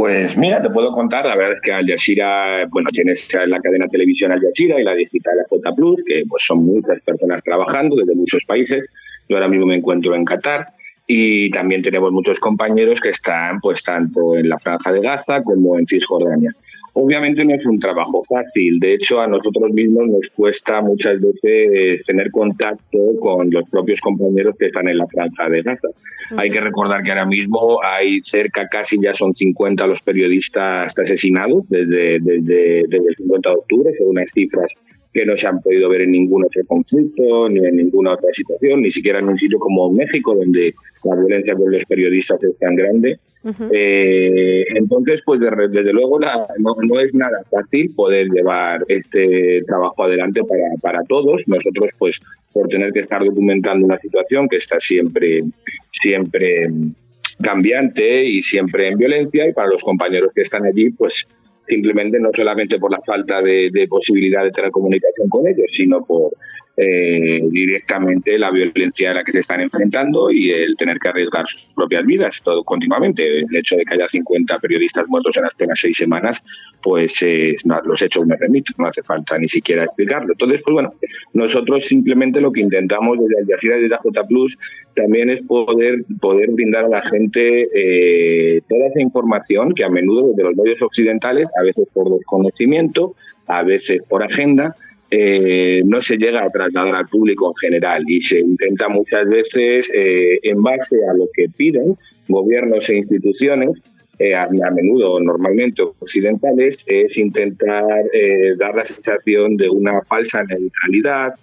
Pues mira, te puedo contar, la verdad es que Al Jazeera, bueno, tienes la cadena televisión Al Jazeera y la digital J Plus, que pues son muchas personas trabajando desde muchos países. Yo ahora mismo me encuentro en Qatar y también tenemos muchos compañeros que están pues tanto en la franja de Gaza como en Cisjordania. Obviamente no es un trabajo fácil, de hecho a nosotros mismos nos cuesta muchas veces tener contacto con los propios compañeros que están en la franja de Gaza. Hay que recordar que ahora mismo hay cerca, casi ya son 50 los periodistas asesinados desde, desde, desde el 50 de octubre, según las cifras que no se han podido ver en ningún otro conflicto, ni en ninguna otra situación, ni siquiera en un sitio como México, donde la violencia con los periodistas es tan grande. eh, entonces, pues desde, luego no, no, es nada fácil poder llevar este trabajo adelante para, para todos. Nosotros, pues, por tener que estar documentando una situación que está siempre, siempre cambiante y siempre en violencia, y para los compañeros que están allí, pues simplemente no solamente por la falta de, posibilidad de tener comunicación con ellos, sino por eh, directamente la violencia a la que se están enfrentando y el tener que arriesgar sus propias vidas todo continuamente. El hecho de que haya 50 periodistas muertos en apenas seis semanas, pues los hechos me remiten, no hace falta ni siquiera explicarlo. Entonces, pues bueno, nosotros simplemente lo que intentamos desde Al Jazeera y desde J Plus también es poder, poder brindar a la gente eh, toda esa información que a menudo desde los medios occidentales, a veces por desconocimiento, a veces por agenda, eh, no se llega a trasladar al público en general y se intenta muchas veces, eh, en base a lo que piden gobiernos e instituciones, eh, a, menudo normalmente occidentales, es intentar dar la sensación de una falsa neutralidad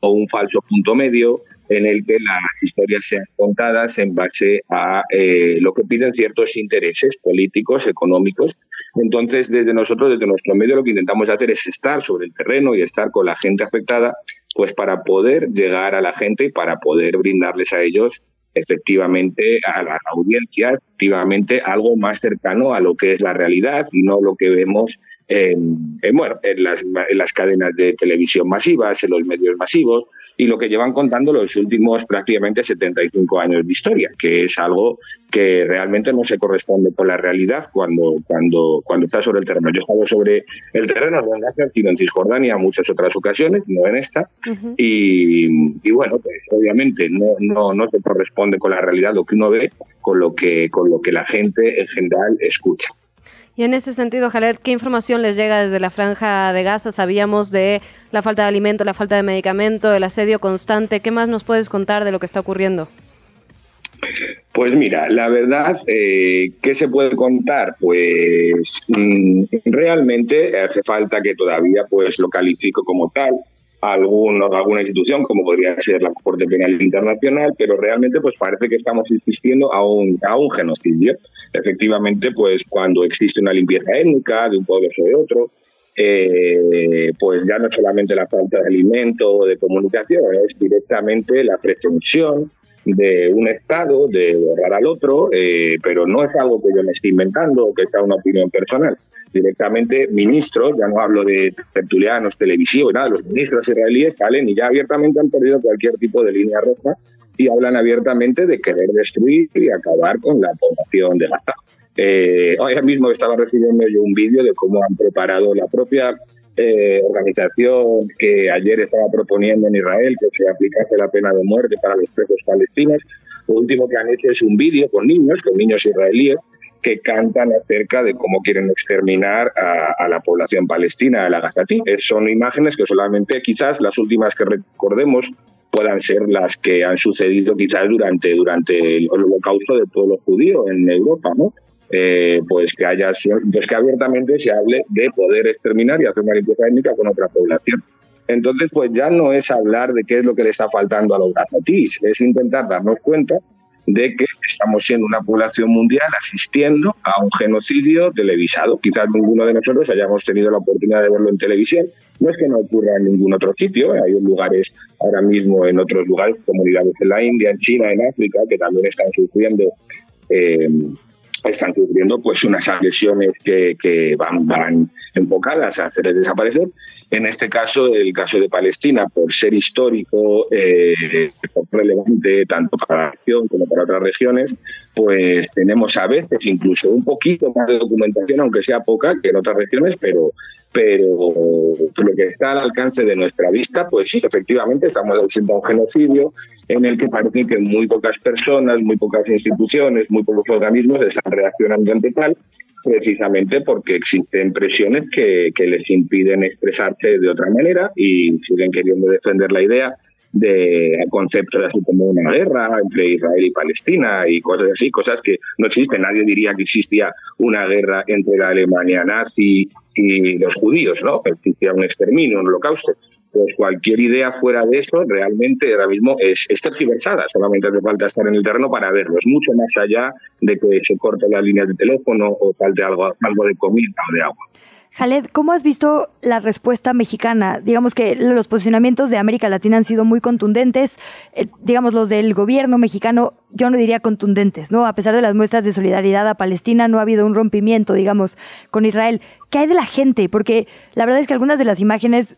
o un falso punto medio en el que las historias sean contadas en base a eh, lo que piden ciertos intereses políticos, económicos. Entonces, desde nosotros, desde nuestro medio, lo que intentamos hacer es estar sobre el terreno y estar con la gente afectada, pues para poder llegar a la gente y para poder brindarles a ellos efectivamente a la audiencia, efectivamente algo más cercano a lo que es la realidad y no lo que vemos en, bueno, en las, en las cadenas de televisión masivas, en los medios masivos, y lo que llevan contando los últimos prácticamente 75 años de historia, que es algo que realmente no se corresponde con la realidad cuando, cuando, cuando está sobre el terreno. Yo he estado sobre el terreno, no en Gaza, sino en Cisjordania en muchas otras ocasiones, no en esta, y, y, bueno, pues obviamente no, no, no se corresponde con la realidad lo que uno ve, con lo que, con lo que la gente en general escucha. Y en ese sentido, Jalet, ¿qué información les llega desde la franja de Gaza? Sabíamos de la falta de alimento, la falta de medicamento, el asedio constante. ¿Qué más nos puedes contar de lo que está ocurriendo? Pues mira, la verdad, eh, ¿qué se puede contar? Pues mm, realmente hace falta que todavía pues lo califico como tal alguno, alguna institución, como podría ser la Corte Penal Internacional, pero realmente pues parece que estamos asistiendo a un, a un genocidio. Efectivamente, pues cuando existe una limpieza étnica de un pueblo sobre otro, eh, pues ya no solamente la falta de alimento o de comunicación, es directamente la pretensión de un Estado de borrar al otro, eh, pero no es algo que yo me esté inventando o que sea una opinión personal. Directamente ministros, ya no hablo de tertulianos televisivos, nada, los ministros israelíes salen y ya abiertamente han perdido cualquier tipo de línea roja y hablan abiertamente de querer destruir y acabar con la población de Gaza. Eh, hoy mismo estaba recibiendo yo un vídeo de cómo han preparado la propia eh, organización que ayer estaba proponiendo en Israel que se aplicase la pena de muerte para los presos palestinos. Lo último que han hecho es un vídeo con niños, con niños israelíes, que cantan acerca de cómo quieren exterminar a, la población palestina, a la Gazatí. Son imágenes que solamente quizás las últimas que recordemos puedan ser las que han sucedido quizás durante, durante el holocausto del pueblo judío en Europa, ¿no? Eh, pues que haya pues que abiertamente se hable de poder exterminar y hacer una limpieza étnica con otra población. Entonces, pues ya no es hablar de qué es lo que le está faltando a los gazatíes, es intentar darnos cuenta de que estamos siendo una población mundial asistiendo a un genocidio televisado. Quizás ninguno de nosotros hayamos tenido la oportunidad de verlo en televisión. No es que no ocurra en ningún otro sitio, hay lugares ahora mismo en otros lugares, comunidades en la India, en China, en África, que también están sufriendo eh, están sufriendo pues unas agresiones que, que van, van, enfocadas a hacerles desaparecer. En este caso, el caso de Palestina, por ser histórico, eh, relevante tanto para la región como para otras regiones, pues tenemos a veces incluso un poquito más de documentación, aunque sea poca que en otras regiones, pero, pero lo que está al alcance de nuestra vista, pues sí, efectivamente estamos haciendo un genocidio en el que parece que muy pocas personas, muy pocas instituciones, muy pocos organismos están reaccionando ante tal, precisamente porque existen presiones que, que les impiden expresarse de otra manera y siguen queriendo defender la idea de conceptos así como una guerra entre Israel y Palestina y cosas así, cosas que no existen. Nadie diría que existía una guerra entre la Alemania nazi y los judíos, ¿no? Existía un exterminio, un holocausto. Pues cualquier idea fuera de eso realmente ahora mismo es, es tergiversada. Solamente hace falta estar en el terreno para verlo. Es mucho más allá de que se corte la línea de teléfono o falte algo, algo de comida o de agua. Jaled, ¿cómo has visto la respuesta mexicana? Digamos que los posicionamientos de América Latina han sido muy contundentes, eh, digamos los del gobierno mexicano, yo no diría contundentes, ¿no? A pesar de las muestras de solidaridad a Palestina, no ha habido un rompimiento, digamos, con Israel. ¿Qué hay de la gente? Porque la verdad es que algunas de las imágenes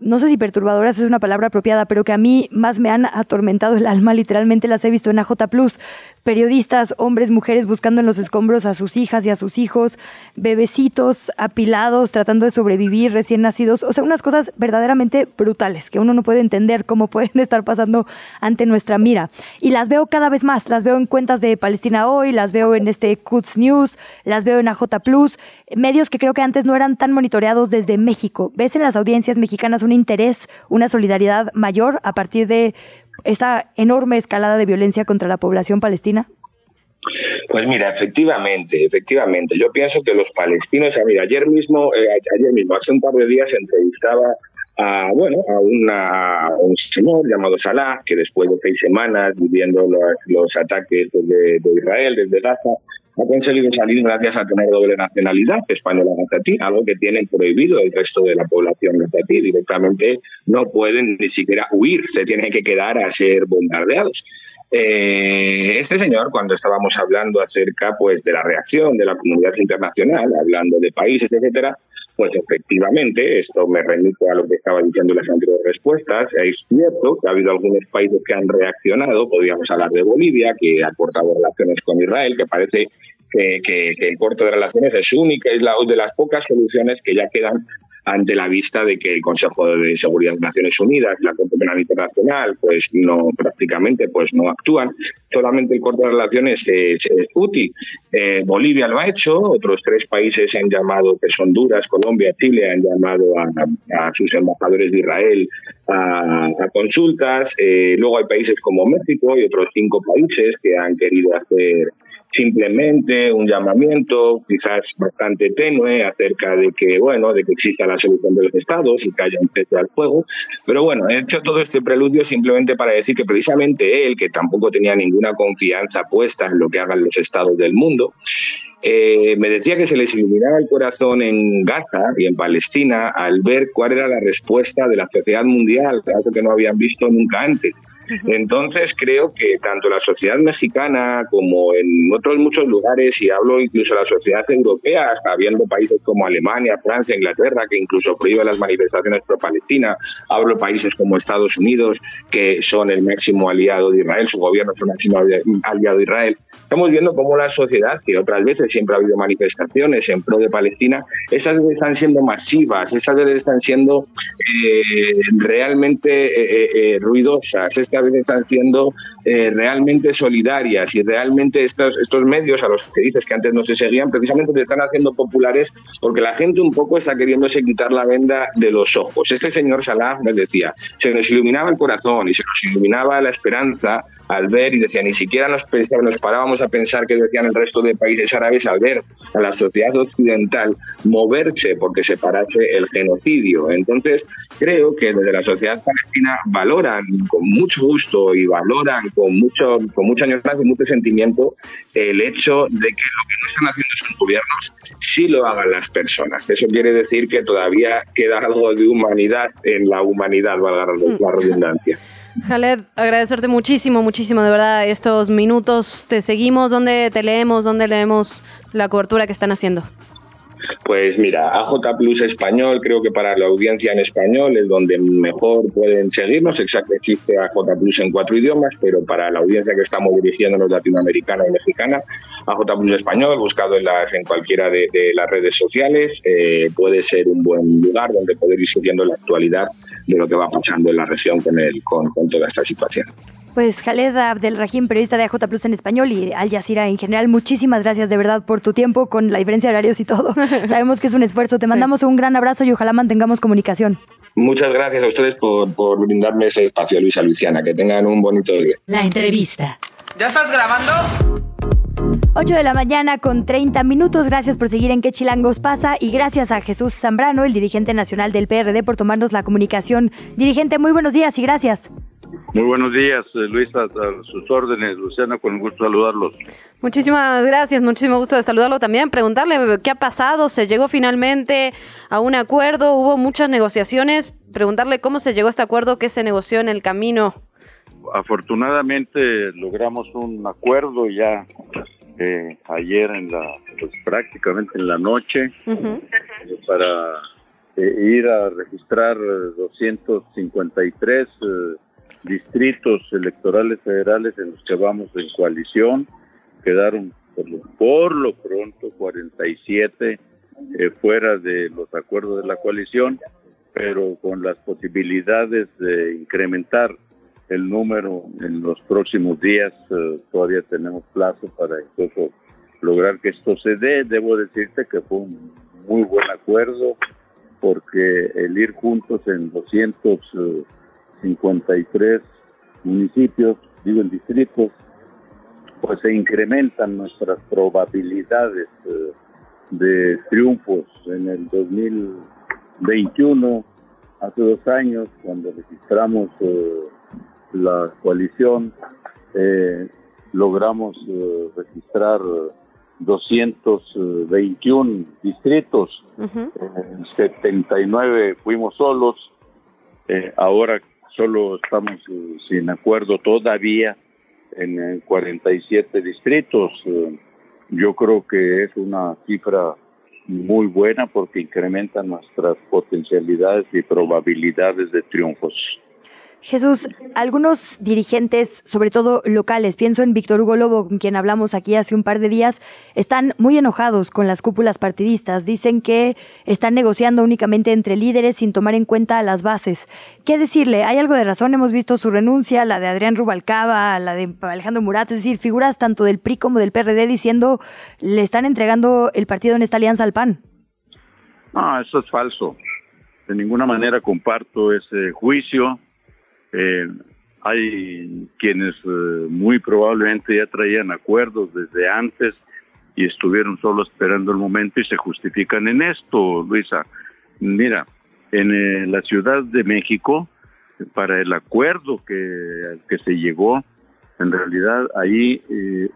no sé si perturbadoras es una palabra apropiada, pero que a mí más me han atormentado el alma, literalmente las he visto en AJ Plus. Periodistas, hombres, mujeres buscando en los escombros a sus hijas y a sus hijos, bebecitos apilados, tratando de sobrevivir, recién nacidos, o sea, unas cosas verdaderamente brutales que uno no puede entender cómo pueden estar pasando ante nuestra mira. Y las veo cada vez más, las veo en cuentas de Palestina Hoy, las veo en este Cuts News, las veo en AJ Plus, medios que creo que antes no eran tan monitoreados desde México. ¿Ves en las audiencias mexicanas un interés, una solidaridad mayor a partir de esa enorme escalada de violencia contra la población palestina? Pues mira, efectivamente, efectivamente. Yo pienso que los palestinos, mira, ayer mismo, eh, ayer mismo, hace un par de días entrevistaba a, bueno, a, un señor llamado Salah, que después de seis semanas viviendo los, ataques de, de Israel desde Gaza, ha conseguido salir gracias a tener doble nacionalidad española gazatí, algo que tienen prohibido el resto de la población gazatí. Directamente no pueden ni siquiera huir, se tienen que quedar a ser bombardeados. Eh, este señor, cuando estábamos hablando acerca pues, de la reacción de la comunidad internacional, hablando de países, etcétera, pues efectivamente, esto me remite a lo que estaba diciendo las anteriores respuestas. Es cierto que ha habido algunos países que han reaccionado, podríamos hablar de Bolivia, que ha cortado relaciones con Israel, que parece que, que el corto de relaciones es única, es la, de las pocas soluciones que ya quedan ante la vista de que el Consejo de Seguridad de Naciones Unidas, la Corte Penal Internacional, pues no prácticamente pues no actúan. Solamente el corte de relaciones es, útil. Eh, Bolivia lo ha hecho, otros tres países han llamado, que son Honduras, Colombia, Chile, han llamado a, sus embajadores de Israel a, consultas. Eh, luego hay países como México y otros cinco países que han querido hacer simplemente un llamamiento, quizás bastante tenue, acerca de que, bueno, de que exista la solución de los estados y que haya un cese al fuego. Pero bueno, he hecho todo este preludio simplemente para decir que precisamente él, que tampoco tenía ninguna confianza puesta en lo que hagan los estados del mundo, eh, me decía que se les iluminaba el corazón en Gaza y en Palestina al ver cuál era la respuesta de la sociedad mundial, algo que no habían visto nunca antes. Entonces creo que tanto la sociedad mexicana como en otros muchos lugares, y hablo incluso de la sociedad europea, habiendo países como Alemania, Francia, Inglaterra, que incluso prohíben las manifestaciones pro-Palestina, hablo de países como Estados Unidos, que son el máximo aliado de Israel, su gobierno es el máximo aliado de Israel. Estamos viendo cómo la sociedad, que otras veces siempre ha habido manifestaciones en pro de Palestina, esas veces están siendo masivas, esas veces están siendo eh, realmente eh, eh, ruidosas, a veces están siendo eh, realmente solidarias y realmente estos, estos medios a los que dices que antes no se seguían, precisamente se están haciendo populares porque la gente un poco está queriéndose quitar la venda de los ojos. Este señor Salah nos decía, se nos iluminaba el corazón y se nos iluminaba la esperanza al ver y decía, ni siquiera nos, nos parábamos a pensar que decían el resto de países árabes al ver a la sociedad occidental moverse porque se parase el genocidio. Entonces, creo que desde la sociedad palestina valoran con mucho gusto y valoran con mucho, con mucha añoranza y mucho sentimiento el hecho de que lo que no están haciendo sus gobiernos sí lo hagan las personas. Eso quiere decir que todavía queda algo de humanidad en la humanidad, valga la redundancia. Jaled, agradecerte muchísimo, muchísimo, de verdad, estos minutos. Te seguimos, ¿dónde te leemos? ¿Dónde leemos la cobertura que están haciendo? Pues mira, AJ Plus Español, creo que para la audiencia en español es donde mejor pueden seguirnos. Exacto, existe AJ Plus en cuatro idiomas, pero para la audiencia que estamos dirigiéndonos latinoamericana y mexicana, AJ Plus Español, buscado en, las, en cualquiera de, las redes sociales, eh, puede ser un buen lugar donde poder ir siguiendo la actualidad de lo que va pasando en la región con, el, con, con toda esta situación. Pues Khaled Abdelrahim, periodista de AJ Plus en español y Al Jazeera en general, muchísimas gracias de verdad por tu tiempo con la diferencia de horarios y todo. Sabemos que es un esfuerzo. Te mandamos un gran abrazo y ojalá mantengamos comunicación. Muchas gracias a ustedes por, por brindarme ese espacio, Luisa Luciana. Que tengan un bonito día. La entrevista. ¿Ya estás grabando? 8 de la mañana con 30 minutos. Gracias por seguir en Qué Chilangos pasa y gracias a Jesús Zambrano, el dirigente nacional del PRD, por tomarnos la comunicación. Dirigente, muy buenos días y gracias. Muy buenos días, eh, Luisa, a sus órdenes, Luciana, con gusto saludarlos. Muchísimas gracias, muchísimo gusto de saludarlo también. Preguntarle qué ha pasado, se llegó finalmente a un acuerdo, hubo muchas negociaciones. Preguntarle cómo se llegó a este acuerdo, qué se negoció en el camino. Afortunadamente logramos un acuerdo ya eh, ayer en la, pues prácticamente en la noche, para eh, ir a registrar 253 distritos electorales federales en los que vamos en coalición. Quedaron por lo, pronto 47 eh, fuera de los acuerdos de la coalición, pero con las posibilidades de incrementar el número en los próximos días, eh, todavía tenemos plazo para incluso lograr que esto se dé. Debo decirte que fue un muy buen acuerdo porque el ir juntos en 200 53 municipios, digo en distritos, pues se incrementan nuestras probabilidades eh, de triunfos en el 2021, hace dos años, cuando registramos eh, la coalición, eh, logramos registrar 221 distritos, 79 fuimos solos, ahora solo estamos eh, sin acuerdo todavía en, 47 distritos. Eh, yo creo que es una cifra muy buena porque incrementa nuestras potencialidades y probabilidades de triunfos. Jesús, algunos dirigentes, sobre todo locales, pienso en Víctor Hugo Lobo, con quien hablamos aquí hace un par de días, están muy enojados con las cúpulas partidistas. Dicen que están negociando únicamente entre líderes sin tomar en cuenta las bases. ¿Qué decirle? ¿Hay algo de razón? Hemos visto su renuncia, la de Adrián Rubalcaba, la de Alejandro Murat, es decir, figuras tanto del PRI como del PRD diciendo le están entregando el partido en esta alianza al PAN. No, eso es falso. De ninguna manera comparto ese juicio eh, hay quienes eh, muy probablemente ya traían acuerdos desde antes y estuvieron solo esperando el momento y se justifican en esto, Luisa. Mira, en eh, la Ciudad de México, para el acuerdo que, que se llegó, en realidad ahí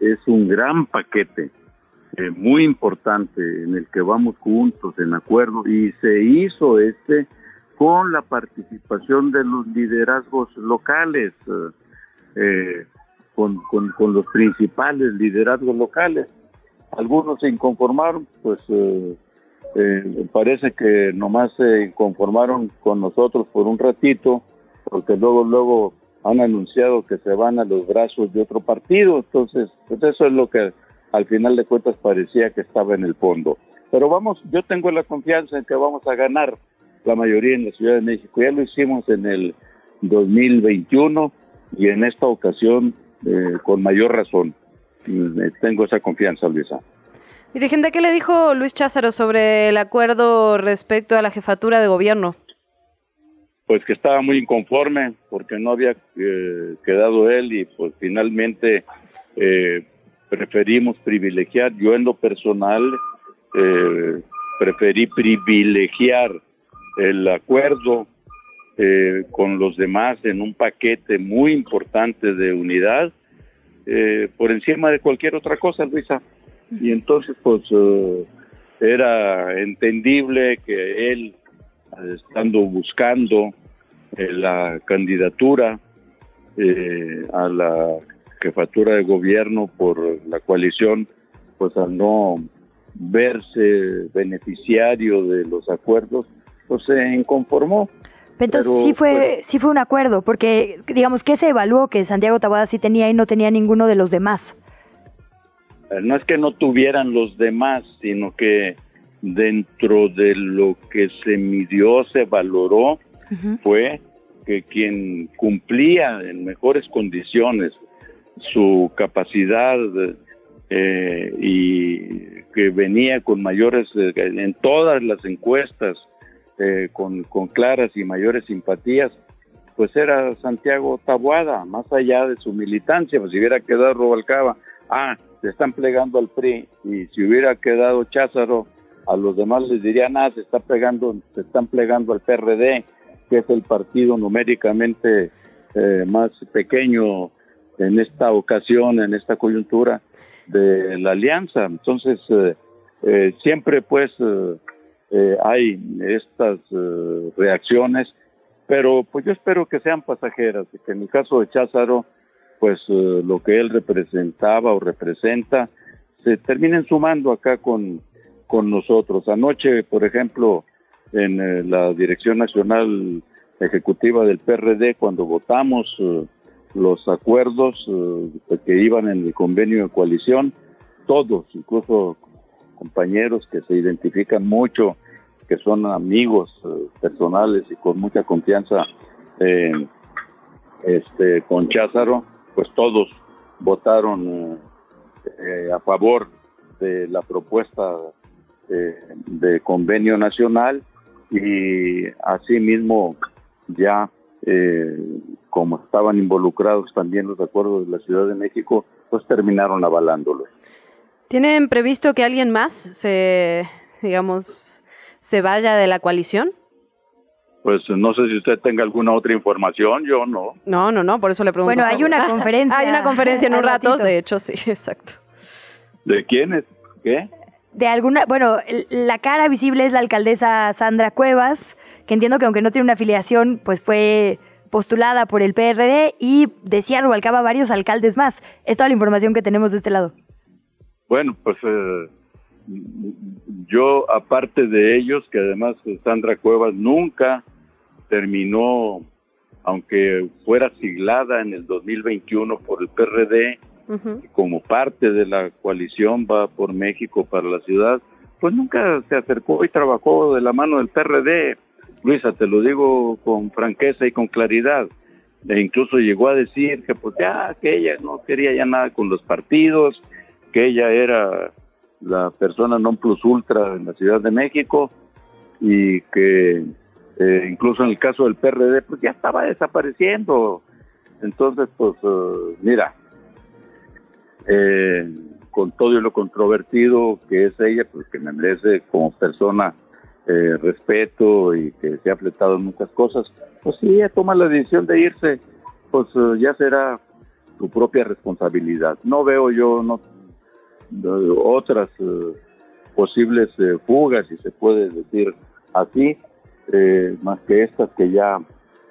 es un gran paquete muy importante en el que vamos juntos en acuerdo y se hizo este con la participación de los liderazgos locales, eh, eh, con, los principales liderazgos locales. Algunos se inconformaron, pues eh, parece que nomás se conformaron con nosotros por un ratito, porque luego, luego han anunciado que se van a los brazos de otro partido, entonces pues eso es lo que al final de cuentas parecía que estaba en el fondo. Pero vamos, yo tengo la confianza en que vamos a ganar la mayoría en la Ciudad de México. Ya lo hicimos en el 2021 y en esta ocasión eh, con mayor razón. Eh, tengo esa confianza, Luisa. Dirigente, ¿qué le dijo Luis Cházaro sobre el acuerdo respecto a la jefatura de gobierno? Pues que estaba muy inconforme porque no había eh, quedado él y pues finalmente preferimos privilegiar, yo en lo personal preferí privilegiar el acuerdo eh, con los demás en un paquete muy importante de unidad eh, por encima de cualquier otra cosa, Luisa. Y entonces, pues, eh, era entendible que él, estando buscando la candidatura a la jefatura de gobierno por la coalición, pues al no verse beneficiario de los acuerdos, pues se inconformó. Entonces sí fue, pues, sí fue un acuerdo, porque digamos que se evaluó que Santiago Taboada sí tenía y no tenía ninguno de los demás. Eh, no es que no tuvieran los demás, sino que dentro de lo que se midió, se valoró, fue que quien cumplía en mejores condiciones su capacidad eh, y que venía con mayores, eh, en todas las encuestas, eh, con, claras y mayores simpatías, pues era Santiago Tabuada, más allá de su militancia, pues si hubiera quedado Robalcaba, ah, se están plegando al PRI, y si hubiera quedado Cházaro, a los demás les dirían, ah, se está pegando, se están plegando al PRD, que es el partido numéricamente eh, más pequeño en esta ocasión, en esta coyuntura de la alianza. Entonces, eh, siempre pues eh, hay estas eh, reacciones, pero pues yo espero que sean pasajeras, que en el caso de Cházaro, pues eh, lo que él representaba o representa, se terminen sumando acá con, con nosotros. Anoche, por ejemplo, en la Dirección Nacional Ejecutiva del PRD, cuando votamos los acuerdos que iban en el convenio de coalición, todos, incluso compañeros que se identifican mucho, que son amigos eh, personales y con mucha confianza eh, este, con Cházaro, pues todos votaron eh, a favor de la propuesta de convenio nacional y asimismo ya como estaban involucrados también los acuerdos de la Ciudad de México, pues terminaron avalándolos. ¿Tienen previsto que alguien más se, digamos, se vaya de la coalición? Pues no sé si usted tenga alguna otra información, yo no. No, no, no, por eso le pregunto. Bueno, hay una conferencia. hay una conferencia en un rato, de hecho, sí, exacto. ¿De quiénes? ¿Qué? De alguna, bueno, la cara visible es la alcaldesa Sandra Cuevas, que entiendo que aunque no tiene una afiliación, pues fue postulada por el PRD y decía Rubalcaba varios alcaldes más. Es toda la información que tenemos de este lado. Bueno, pues eh, yo, aparte de ellos, que además Sandra Cuevas nunca terminó, aunque fuera siglada en el 2021 por el PRD, como parte de la coalición va por México para la ciudad, pues nunca se acercó y trabajó de la mano del PRD. Luisa, te lo digo con franqueza y con claridad. E incluso llegó a decir que pues ya, que ella no quería ya nada con los partidos, que ella era la persona non plus ultra en la Ciudad de México y que eh, incluso en el caso del PRD pues ya estaba desapareciendo Entonces, pues, eh, mira, eh, con todo lo controvertido que es ella, pues que me merece como persona eh, respeto y que se ha fletado en muchas cosas, pues si ella toma la decisión de irse, pues eh, ya será su propia responsabilidad. No veo yo no, otras eh, posibles eh, fugas, si se puede decir así, eh, más que estas que ya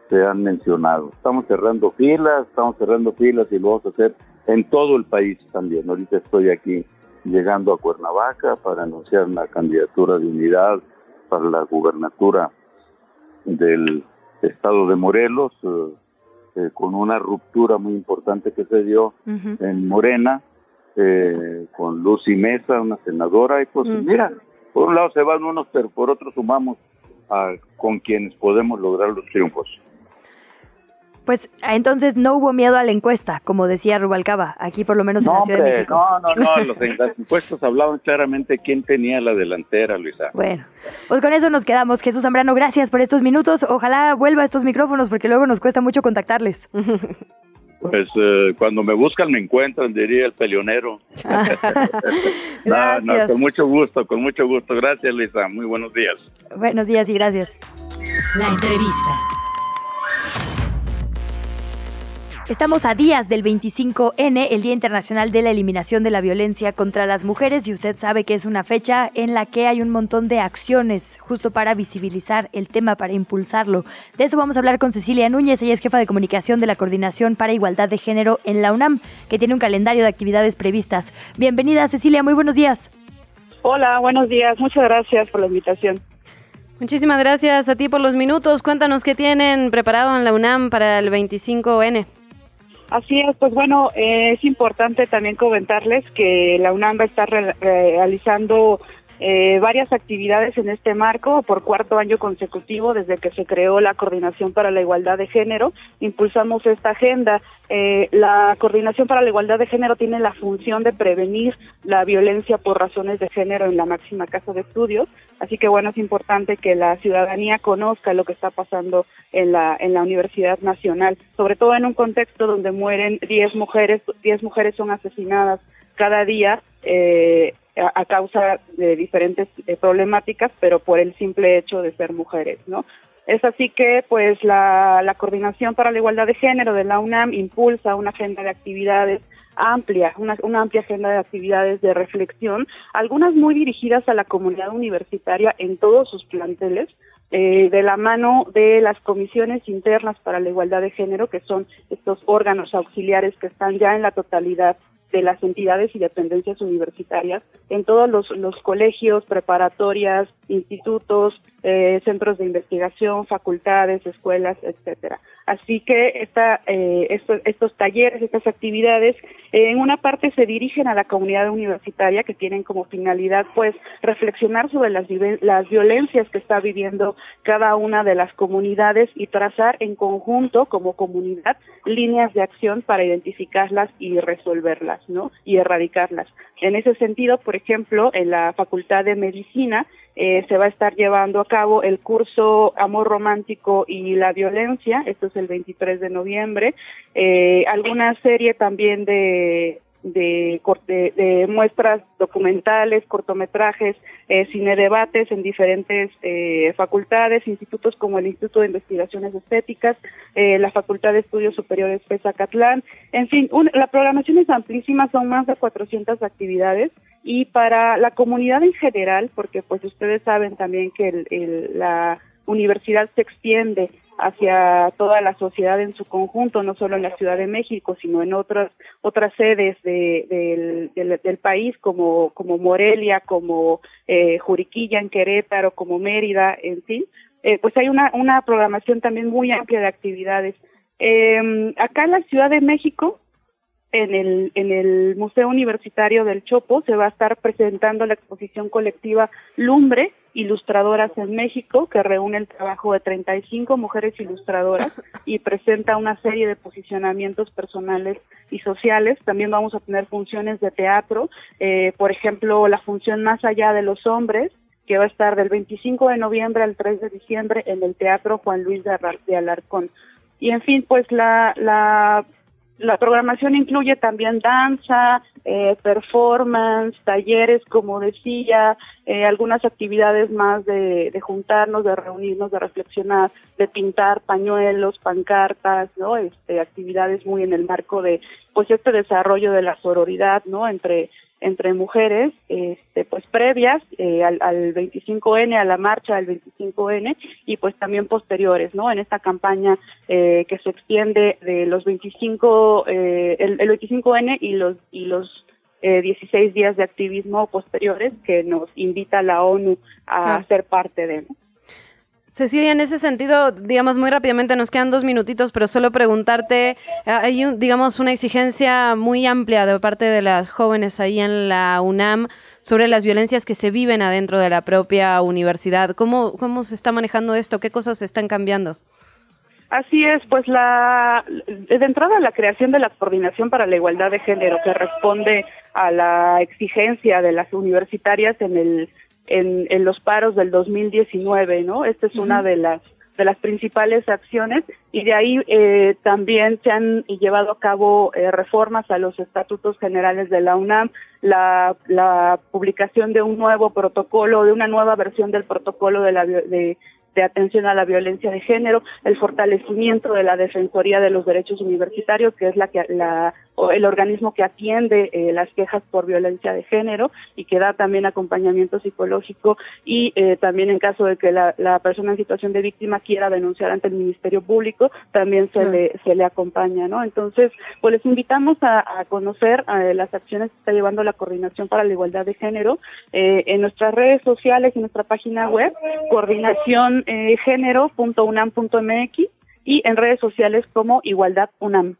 se han mencionado. Estamos cerrando filas, estamos cerrando filas y lo vamos a hacer en todo el país también. Ahorita estoy aquí llegando a Cuernavaca para anunciar una candidatura de unidad para la gubernatura del estado de Morelos, eh, eh, con una ruptura muy importante que se dio en Morena, eh, con Lucy Mesa, una senadora, y pues mira, por un lado se van unos, pero por otro sumamos a, con quienes podemos lograr los triunfos. Pues entonces no hubo miedo a la encuesta, como decía Rubalcaba, aquí por lo menos en No, la Ciudad de México. no, no, no, los, las encuestas hablaban claramente quién tenía la delantera, Luisa. Bueno, pues con eso nos quedamos. Jesús Zambrano, gracias por estos minutos. Ojalá vuelva a estos micrófonos porque luego nos cuesta mucho contactarles. Pues eh, cuando me buscan me encuentran, diría el peleonero. No, no, con mucho gusto, con mucho gusto. Gracias, Luisa. Muy buenos días. Buenos días y gracias. La entrevista. Estamos a días del 25N, el Día Internacional de la Eliminación de la Violencia contra las Mujeres, y usted sabe que es una fecha en la que hay un montón de acciones justo para visibilizar el tema, para impulsarlo. De eso vamos a hablar con Cecilia Núñez, ella es jefa de comunicación de la Coordinación para Igualdad de Género en la UNAM, que tiene un calendario de actividades previstas. Bienvenida, Cecilia, muy buenos días. Hola, buenos días. Muchas gracias por la invitación. Muchísimas gracias a ti por los minutos. Cuéntanos qué tienen preparado en la UNAM para el 25N. Así es, pues bueno, eh, es importante también comentarles que la UNAM estar re- realizando eh, varias actividades en este marco por cuarto año consecutivo desde que se creó la Coordinación para la Igualdad de Género. Impulsamos esta agenda. Eh, la Coordinación para la Igualdad de Género tiene la función de prevenir la violencia por razones de género en la máxima casa de estudios. Así que bueno, es importante que la ciudadanía conozca lo que está pasando en la, en la Universidad Nacional, sobre todo en un contexto donde mueren 10 mujeres, 10 mujeres son asesinadas cada día eh, a, causa de diferentes problemáticas, pero por el simple hecho de ser mujeres, ¿no? Es así que, pues, la, Coordinación para la Igualdad de Género de la UNAM impulsa una agenda de actividades amplia, una, una amplia agenda de actividades de reflexión, algunas muy dirigidas a la comunidad universitaria en todos sus planteles, eh, de la mano de las comisiones internas para la igualdad de género, que son estos órganos auxiliares que están ya en la totalidad de las entidades y dependencias universitarias en todos los, colegios, preparatorias, institutos, eh, centros de investigación, facultades, escuelas, etcétera. Así que eh, estos, talleres, estas actividades, eh, en una parte se dirigen a la comunidad universitaria que tienen como finalidad, pues, reflexionar sobre las violencias que está viviendo cada una de las comunidades y trazar en conjunto, como comunidad, líneas de acción para identificarlas y resolverlas, Y erradicarlas. En ese sentido, por ejemplo, en la Facultad de Medicina eh, se va a estar llevando a cabo el curso Amor Romántico y la Violencia, esto es el 23 de noviembre, eh, alguna serie también de, de, muestras documentales, cortometrajes, eh, cine debates en diferentes eh, facultades, institutos como el Instituto de Investigaciones Estéticas, eh, la Facultad de Estudios Superiores PESA Catlán, en fin, la programación es amplísima, son más de 400 actividades. Y para la comunidad en general, porque pues ustedes saben también que el- la universidad se extiende hacia toda la sociedad en su conjunto, no solo en la Ciudad de México, sino en otras otras sedes de- del, del- país, como, como Morelia, como eh, Juriquilla en Querétaro, como Mérida, en fin. Eh, pues hay una, una programación también muy amplia de actividades. Eh, acá en la Ciudad de México, en el, en el Museo Universitario del Chopo se va a estar presentando la exposición colectiva Lumbre, Ilustradoras en México, que reúne el trabajo de 35 mujeres ilustradoras y presenta una serie de posicionamientos personales y sociales. También vamos a tener funciones de teatro, eh, por ejemplo, la función Más allá de los hombres, que va a estar del 25 de noviembre al 3 de diciembre en el Teatro Juan Luis de Alarcón. y en fin, pues la, la la programación incluye también danza, eh, performance, talleres, como decía, eh, algunas actividades más de, juntarnos, de reunirnos, de reflexionar, de pintar pañuelos, pancartas, ¿no? Este, actividades muy en el marco de, pues, este desarrollo de la sororidad, ¿no? Entre entre mujeres, este, pues previas eh, al, al, 25N, a la marcha del 25N y pues también posteriores, ¿no? En esta campaña eh, que se extiende de los 25, eh, el, el, 25N y los y los 16 días de activismo posteriores que nos invita la ONU a ah. ser parte de. ¿no? Cecilia, en ese sentido, digamos muy rápidamente, nos quedan dos minutitos, pero solo preguntarte, hay, digamos, una exigencia muy amplia de parte de las jóvenes ahí en la UNAM sobre las violencias que se viven adentro de la propia universidad. ¿Cómo, cómo se está manejando esto? ¿Qué cosas están cambiando? Así es, pues la de entrada la creación de la coordinación para la igualdad de género que responde a la exigencia de las universitarias en el en, en los paros del 2019, ¿no? Esta es una de las de las principales acciones y de ahí eh, también se han llevado a cabo eh, reformas a los estatutos generales de la UNAM, la, la, publicación de un nuevo protocolo, de una nueva versión del protocolo de, la, de, de atención a la violencia de género, el fortalecimiento de la Defensoría de los Derechos Universitarios, que es la que la el organismo que atiende eh, las quejas por violencia de género y que da también acompañamiento psicológico y eh, también en caso de que la, la, persona en situación de víctima quiera denunciar ante el Ministerio Público, también se, le, se le acompaña, ¿no? Entonces, pues les invitamos a, a conocer eh, las acciones que está llevando la Coordinación para la Igualdad de Género eh, en nuestras redes sociales y nuestra página web, coordinacióngénero.unam.mx y en redes sociales como Igualdad UNAM.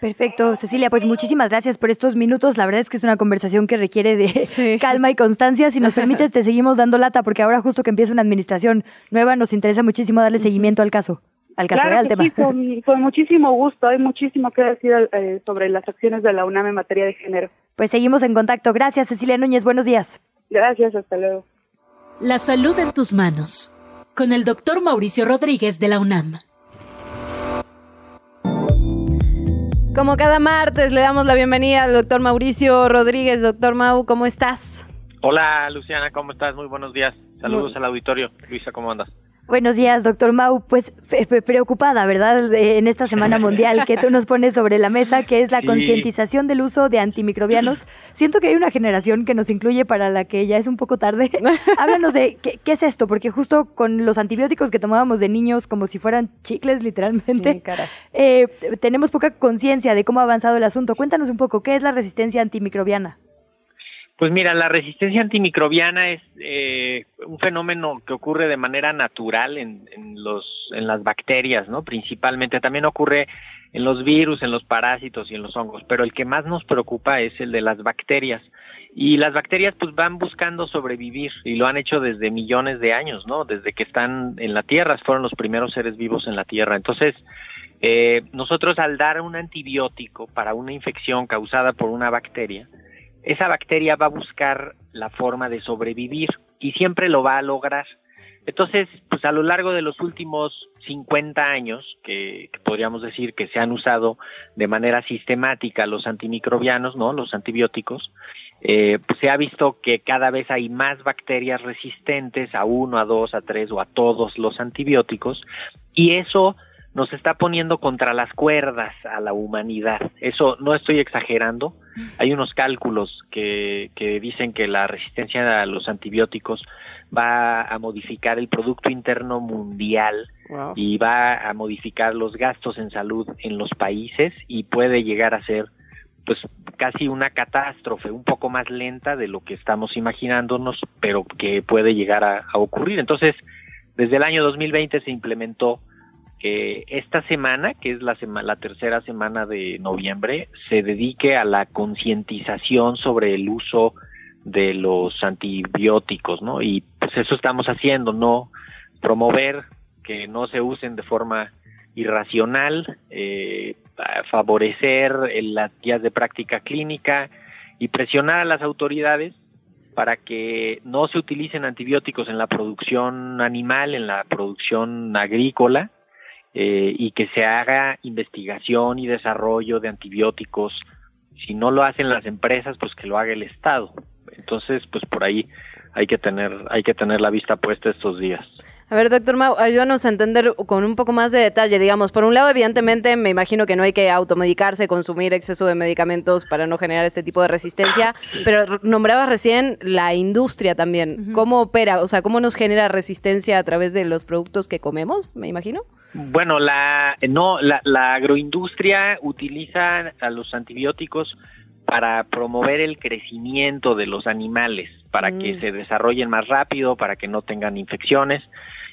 Perfecto, Cecilia, pues muchísimas gracias por estos minutos. La verdad es que es una conversación que requiere de calma y constancia. Si nos permites, te seguimos dando lata porque ahora justo que empieza una administración nueva, nos interesa muchísimo darle seguimiento al caso, al caso claro al tema. Sí, con, con, muchísimo gusto. Hay muchísimo que decir eh, sobre las acciones de la UNAM en materia de género. Pues seguimos en contacto. Gracias, Cecilia Núñez. Buenos días. Gracias, hasta luego. La salud en tus manos. Con el doctor Mauricio Rodríguez de la UNAM. Como cada martes le damos la bienvenida al doctor Mauricio Rodríguez. Doctor Mau, ¿cómo estás? Hola Luciana, ¿cómo estás? Muy buenos días. Saludos al auditorio. Luisa, ¿cómo andas? Buenos días, doctor Mau. Pues preocupada, ¿verdad? En esta Semana Mundial que tú nos pones sobre la mesa, que es la sí. concientización del uso de antimicrobianos. Siento que hay una generación que nos incluye para la que ya es un poco tarde. Háblanos de ¿qué, qué, es esto, porque justo con los antibióticos que tomábamos de niños como si fueran chicles, literalmente, sí, eh, tenemos poca conciencia de cómo ha avanzado el asunto. Cuéntanos un poco, ¿qué es la resistencia antimicrobiana? Pues mira, la resistencia antimicrobiana es eh, un fenómeno que ocurre de manera natural en, en, los, en las bacterias, ¿no? Principalmente también ocurre en los virus, en los parásitos y en los hongos, pero el que más nos preocupa es el de las bacterias. Y las bacterias pues van buscando sobrevivir y lo han hecho desde millones de años, ¿no? Desde que están en la Tierra, fueron los primeros seres vivos en la Tierra. Entonces, eh, nosotros al dar un antibiótico para una infección causada por una bacteria, esa bacteria va a buscar la forma de sobrevivir y siempre lo va a lograr. Entonces, pues a lo largo de los últimos 50 años, que, podríamos decir que se han usado de manera sistemática los antimicrobianos, ¿no? Los antibióticos, eh, pues se ha visto que cada vez hay más bacterias resistentes a uno, a dos, a tres o a todos los antibióticos y eso nos está poniendo contra las cuerdas a la humanidad. Eso no estoy exagerando. Hay unos cálculos que, que dicen que la resistencia a los antibióticos va a modificar el Producto Interno Mundial wow. y va a modificar los gastos en salud en los países y puede llegar a ser pues casi una catástrofe, un poco más lenta de lo que estamos imaginándonos, pero que puede llegar a, a ocurrir. Entonces, desde el año 2020 se implementó que esta semana, que es la, sema la tercera semana de noviembre, se dedique a la concientización sobre el uso de los antibióticos, ¿no? Y pues eso estamos haciendo, ¿no? Promover que no se usen de forma irracional, eh, favorecer las guías de práctica clínica y presionar a las autoridades para que no se utilicen antibióticos en la producción animal, en la producción agrícola, eh, y que se haga investigación y desarrollo de antibióticos. Si no lo hacen las empresas, pues que lo haga el Estado. Entonces, pues por ahí hay que tener, hay que tener la vista puesta estos días. A ver, doctor Mau, ayúdanos a entender con un poco más de detalle. Digamos, por un lado, evidentemente, me imagino que no hay que automedicarse, consumir exceso de medicamentos para no generar este tipo de resistencia, pero nombrabas recién la industria también. ¿Cómo opera? O sea, ¿cómo nos genera resistencia a través de los productos que comemos, me imagino? Bueno, la, no, la, la agroindustria utiliza a los antibióticos para promover el crecimiento de los animales, para que Mm. se desarrollen más rápido, para que no tengan infecciones.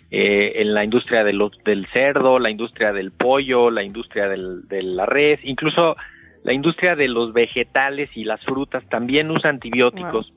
Eh, en la industria de los- del cerdo, la industria del pollo, la industria del- de la res, incluso la industria de los vegetales y las frutas también usa antibióticos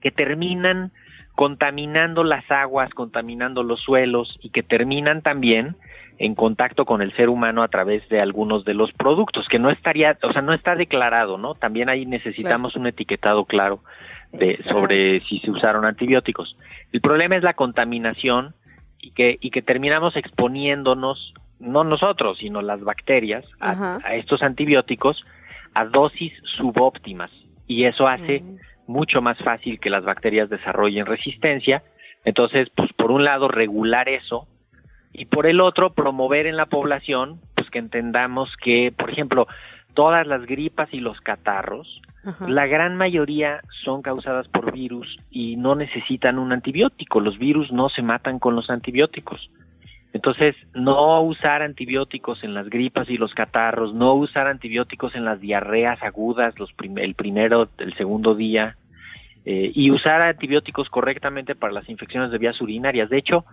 que terminan contaminando las aguas, contaminando los suelos y que terminan también en contacto con el ser humano a través de algunos de los productos, que no estaría, o sea, no está declarado, ¿no? También ahí necesitamos un etiquetado claro de, sobre si se usaron antibióticos. El problema es la contaminación y que, y que terminamos exponiéndonos, no nosotros, sino las bacterias, a, estos antibióticos a dosis subóptimas. Y eso hace mucho más fácil que las bacterias desarrollen resistencia. Entonces, pues por un lado, regular eso y por el otro, promover en la población, pues que entendamos que, por ejemplo, todas las gripas y los catarros, la gran mayoría son causadas por virus y no necesitan un antibiótico. Los virus no se matan con los antibióticos. Entonces, no usar antibióticos en las gripas y los catarros, no usar antibióticos en las diarreas agudas, los prim- el primero, el segundo día, eh, y usar antibióticos correctamente para las infecciones de vías urinarias. De hecho,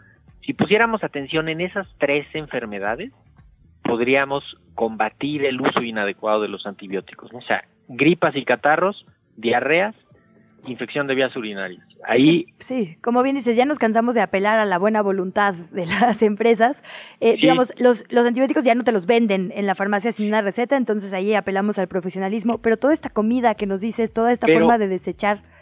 si pusiéramos atención en esas tres enfermedades, podríamos combatir el uso inadecuado de los antibióticos. ¿no? O sea, gripas y catarros, diarreas, infección de vías urinarias. Ahí Sí, como bien dices, ya nos cansamos de apelar a la buena voluntad de las empresas. Eh, Sí. Digamos, los, los antibióticos ya no te los venden en la farmacia sin una receta, entonces ahí apelamos al profesionalismo. Pero toda esta comida que nos dices, toda esta Pero- forma de desechar, ¿cómo-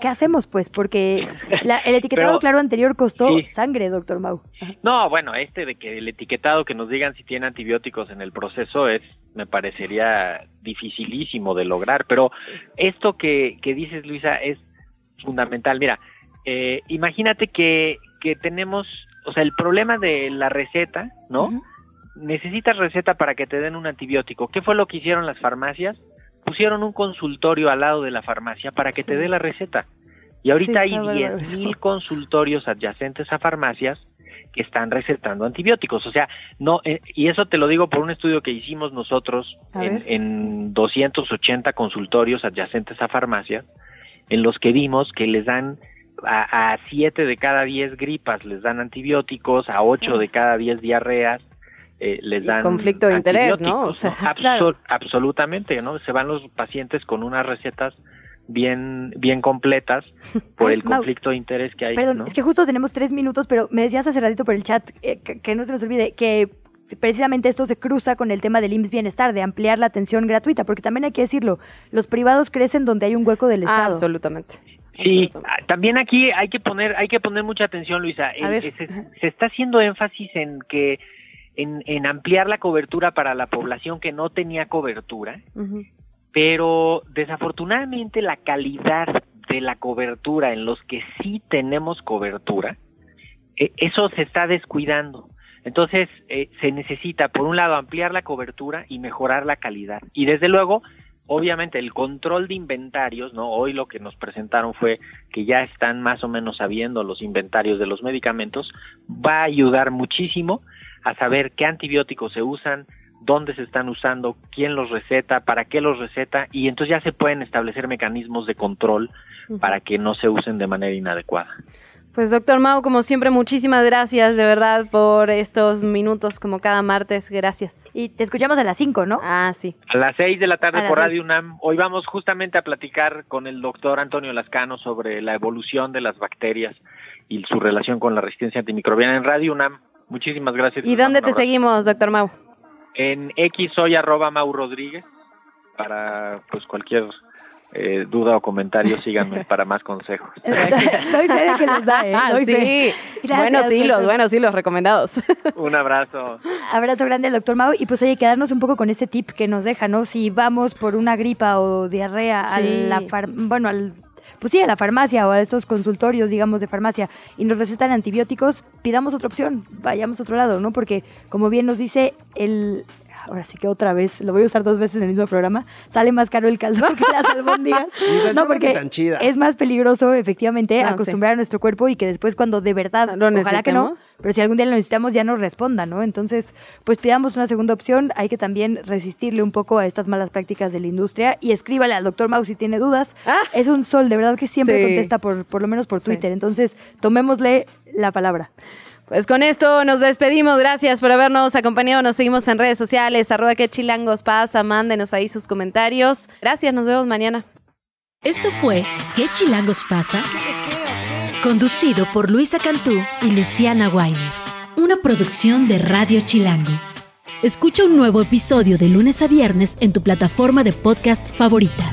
¿qué hacemos pues? Porque la- el etiquetado Pero- claro anterior costó Sí. sangre, doctor Mau. No, bueno, este de que el etiquetado que nos digan si tiene antibióticos en el proceso es, me parecería dificilísimo de lograr, pero esto que, que dices, Luisa, es fundamental. Mira, eh, imagínate que, que tenemos, o sea, el problema de la receta, ¿no? Necesitas receta para que te den un antibiótico. ¿Qué fue lo que hicieron las farmacias? Pusieron un consultorio al lado de la farmacia para que te dé la receta. Y ahorita Sí, hay está bárbaro eso. 10.000 consultorios adyacentes a farmacias que están recetando antibióticos. O sea, no, eh, y eso te lo digo por un estudio que hicimos nosotros en, en 280 consultorios adyacentes a farmacias, en los que vimos que les dan a, a 7 de cada 10 gripas les dan antibióticos, a 8 de cada 10 diarreas eh, les Y dan conflicto de interés, ¿no? O sea, claro. Absolutamente, ¿no? Se van los pacientes con unas recetas bien, bien completas por Ay, el Mau, conflicto de interés que hay. Perdón, ¿no? es que justo tenemos tres minutos, pero me decías hace ratito por el chat, eh, que, que no se nos olvide, que precisamente esto se cruza con el tema del IMSS Bienestar, de ampliar la atención gratuita, porque también hay que decirlo, los privados crecen donde hay un hueco del Estado. absolutamente. Sí, ah, también aquí hay que poner, hay que poner mucha atención, Luisa. El- ver. Se, se está haciendo énfasis en que en, en ampliar la cobertura para la población que no tenía cobertura, pero desafortunadamente la calidad de la cobertura en los que sí tenemos cobertura, eh, eso se está descuidando. Entonces, eh, se necesita, por un lado, ampliar la cobertura y mejorar la calidad. Y desde luego, obviamente, el control de inventarios, ¿no? Hoy lo que nos presentaron fue que ya están más o menos sabiendo los inventarios de los medicamentos, va a ayudar muchísimo a saber qué antibióticos se usan, dónde se están usando, quién los receta, para qué los receta, y entonces ya se pueden establecer mecanismos de control para que no se usen de manera inadecuada. Pues doctor Mau, como siempre, muchísimas gracias de verdad por estos minutos como cada martes. Gracias. Y te escuchamos a las 5, ¿no? Ah, sí. A las seis de la tarde por seis. Radio UNAM. Hoy vamos justamente a platicar con el doctor Antonio Lascano sobre la evolución de las bacterias y su relación con la resistencia antimicrobiana en Radio UNAM. Muchísimas gracias. ¿Y dónde te abrazo. seguimos, doctor Mau? En X soy arroba Mau Rodríguez para pues cualquier eh, duda o comentario, síganme para más consejos. Doy fe de que los da, ¿eh? Doy sí. fe. Gracias, buenos hilos, doctor. buenos hilos recomendados. Un abrazo. Abrazo grande al doctor Mau. Y pues oye, quedarnos un poco con este tip que nos deja, ¿no? Si vamos por una gripa o diarrea a Sí. la far- bueno, al pues sí, a la farmacia o a estos consultorios, digamos, de farmacia y nos recetan antibióticos, pidamos otra opción, vayamos a otro lado, ¿no? Porque como bien nos dice el ahora sí que otra vez, lo voy a usar dos veces en el mismo programa, sale más caro el caldo que las albóndigas. No, porque tan chida. es más peligroso, efectivamente, No, acostumbrar a nuestro cuerpo y que después cuando de verdad, Lo ojalá que no, pero si algún día lo necesitamos ya nos responda, ¿no? Entonces, pues pidamos una segunda opción, hay que también resistirle un poco a estas malas prácticas de la industria y escríbale al doctor Mau si tiene dudas. Es un sol, de verdad que siempre Ah. Sí. contesta por, por lo menos por Twitter, entonces tomémosle la palabra. Pues con esto nos despedimos. Gracias por habernos acompañado. Nos seguimos en redes sociales. Arroba que chilangos pasa. Mándenos ahí sus comentarios. Gracias. Nos vemos mañana. Esto fue ¿Qué chilangos pasa? Conducido por Luisa Cantú y Luciana Weiner. Una producción de Radio Chilango. Escucha un nuevo episodio de lunes a viernes en tu plataforma de podcast favorita.